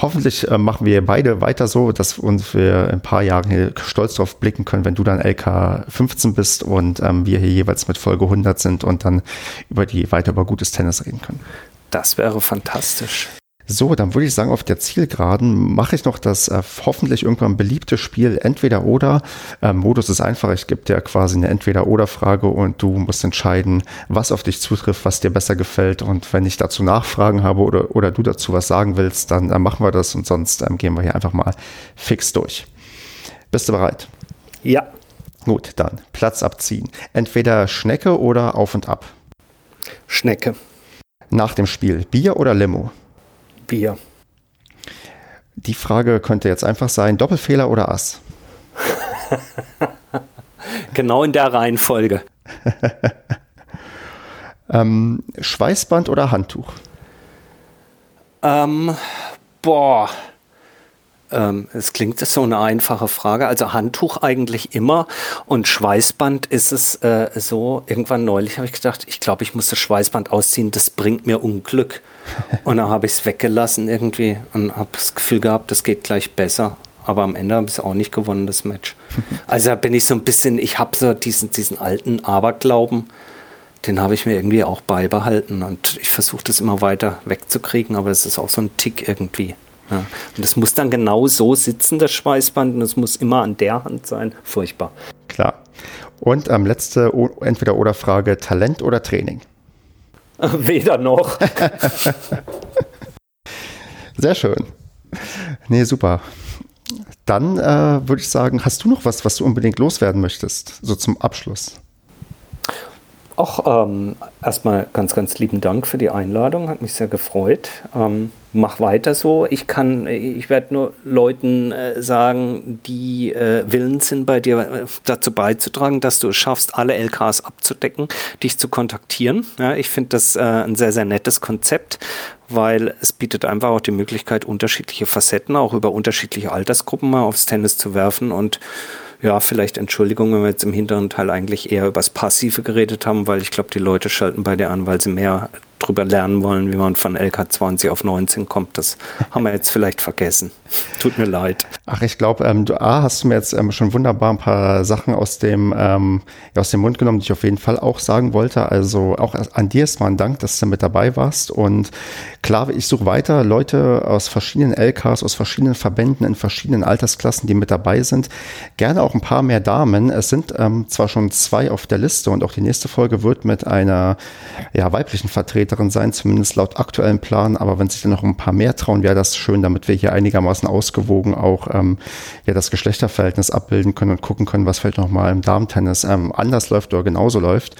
hoffentlich äh, machen wir beide weiter so, dass uns wir ein paar Jahre hier stolz drauf blicken können, wenn du dann LK 15 bist und ähm, wir hier jeweils mit Folge 100 sind und dann über die weiter über gutes Tennis reden können. Das wäre fantastisch. So, dann würde ich sagen, auf der Zielgeraden mache ich noch das äh, hoffentlich irgendwann beliebte Spiel Entweder oder. Ähm, Modus ist einfach, ich gebe dir quasi eine Entweder-oder-Frage und du musst entscheiden, was auf dich zutrifft, was dir besser gefällt. Und wenn ich dazu Nachfragen habe oder, oder du dazu was sagen willst, dann äh, machen wir das und sonst ähm, gehen wir hier einfach mal fix durch. Bist du bereit? Ja. Gut, dann Platz abziehen. Entweder Schnecke oder auf und ab. Schnecke. Nach dem Spiel Bier oder Limo? Bier. Die Frage könnte jetzt einfach sein: Doppelfehler oder Ass? (laughs) genau in der Reihenfolge. (laughs) ähm, Schweißband oder Handtuch? Ähm, boah. Ähm, es klingt so eine einfache Frage. Also Handtuch eigentlich immer und Schweißband ist es äh, so. Irgendwann neulich habe ich gedacht, ich glaube, ich muss das Schweißband ausziehen, das bringt mir Unglück. Und dann habe ich es weggelassen irgendwie und habe das Gefühl gehabt, das geht gleich besser. Aber am Ende habe ich es auch nicht gewonnen, das Match. (laughs) Also da bin ich so ein bisschen, ich habe so diesen, diesen alten Aberglauben, den habe ich mir irgendwie auch beibehalten und ich versuche das immer weiter wegzukriegen, aber es ist auch so ein Tick irgendwie. Ja. Und es muss dann genau so sitzen, das Schweißband, und es muss immer an der Hand sein. Furchtbar. Klar. Und ähm, letzte Entweder-Oder-Frage: Talent oder Training? (laughs) Weder noch. (laughs) Sehr schön. Nee, super. Dann äh, würde ich sagen, hast du noch was, was du unbedingt loswerden möchtest, so zum Abschluss? Auch ähm, erstmal ganz, ganz lieben Dank für die Einladung, hat mich sehr gefreut. Ähm, mach weiter so. Ich kann, ich werde nur Leuten äh, sagen, die äh, willens sind, bei dir äh, dazu beizutragen, dass du es schaffst, alle LKs abzudecken, dich zu kontaktieren. Ja, ich finde das äh, ein sehr, sehr nettes Konzept, weil es bietet einfach auch die Möglichkeit, unterschiedliche Facetten auch über unterschiedliche Altersgruppen mal aufs Tennis zu werfen und ja, vielleicht Entschuldigung, wenn wir jetzt im hinteren Teil eigentlich eher über das Passive geredet haben, weil ich glaube, die Leute schalten bei dir an, weil sie mehr drüber lernen wollen, wie man von LK20 auf 19 kommt. Das (laughs) haben wir jetzt vielleicht vergessen. Tut mir leid. Ach, ich glaube, ähm, du A, hast du mir jetzt ähm, schon wunderbar ein paar Sachen aus dem, ähm, aus dem Mund genommen, die ich auf jeden Fall auch sagen wollte. Also auch an dir ist mal ein Dank, dass du mit dabei warst. Und klar, ich suche weiter Leute aus verschiedenen LKs, aus verschiedenen Verbänden, in verschiedenen Altersklassen, die mit dabei sind. Gerne auch ein paar mehr Damen. Es sind ähm, zwar schon zwei auf der Liste und auch die nächste Folge wird mit einer ja, weiblichen Vertreterin sein, zumindest laut aktuellem Plan. Aber wenn sich dann noch ein paar mehr trauen, wäre das schön, damit wir hier einigermaßen ausgewogen auch ähm, ja, das Geschlechterverhältnis abbilden können und gucken können, was vielleicht noch mal im Darmtennis ähm, anders läuft oder genauso läuft.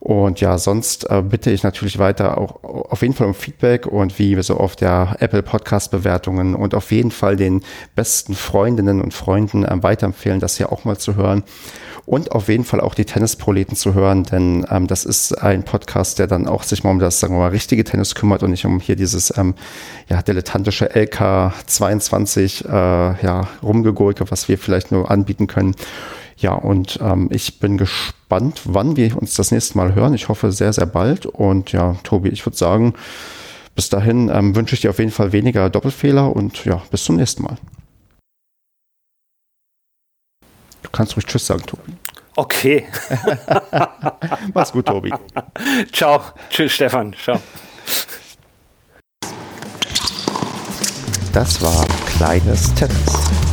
Und ja, sonst äh, bitte ich natürlich weiter auch auf jeden Fall um Feedback und wie so auf der Apple Podcast Bewertungen und auf jeden Fall den besten Freundinnen und Freunden äh, weiterempfehlen, das hier auch mal zu hören und auf jeden Fall auch die Tennisproleten zu hören, denn ähm, das ist ein Podcast, der dann auch sich mal um das, sagen wir mal, richtige Tennis kümmert und nicht um hier dieses ähm, ja, dilettantische LK22 äh, ja, Rumgegurke, was wir vielleicht nur anbieten können. Ja, und ähm, ich bin gespannt, wann wir uns das nächste Mal hören. Ich hoffe sehr, sehr bald. Und ja, Tobi, ich würde sagen, bis dahin ähm, wünsche ich dir auf jeden Fall weniger Doppelfehler und ja, bis zum nächsten Mal. Du kannst ruhig Tschüss sagen, Tobi. Okay. (laughs) Mach's gut, Tobi. Ciao. Tschüss, Stefan. Ciao. Das war Kleines Tennis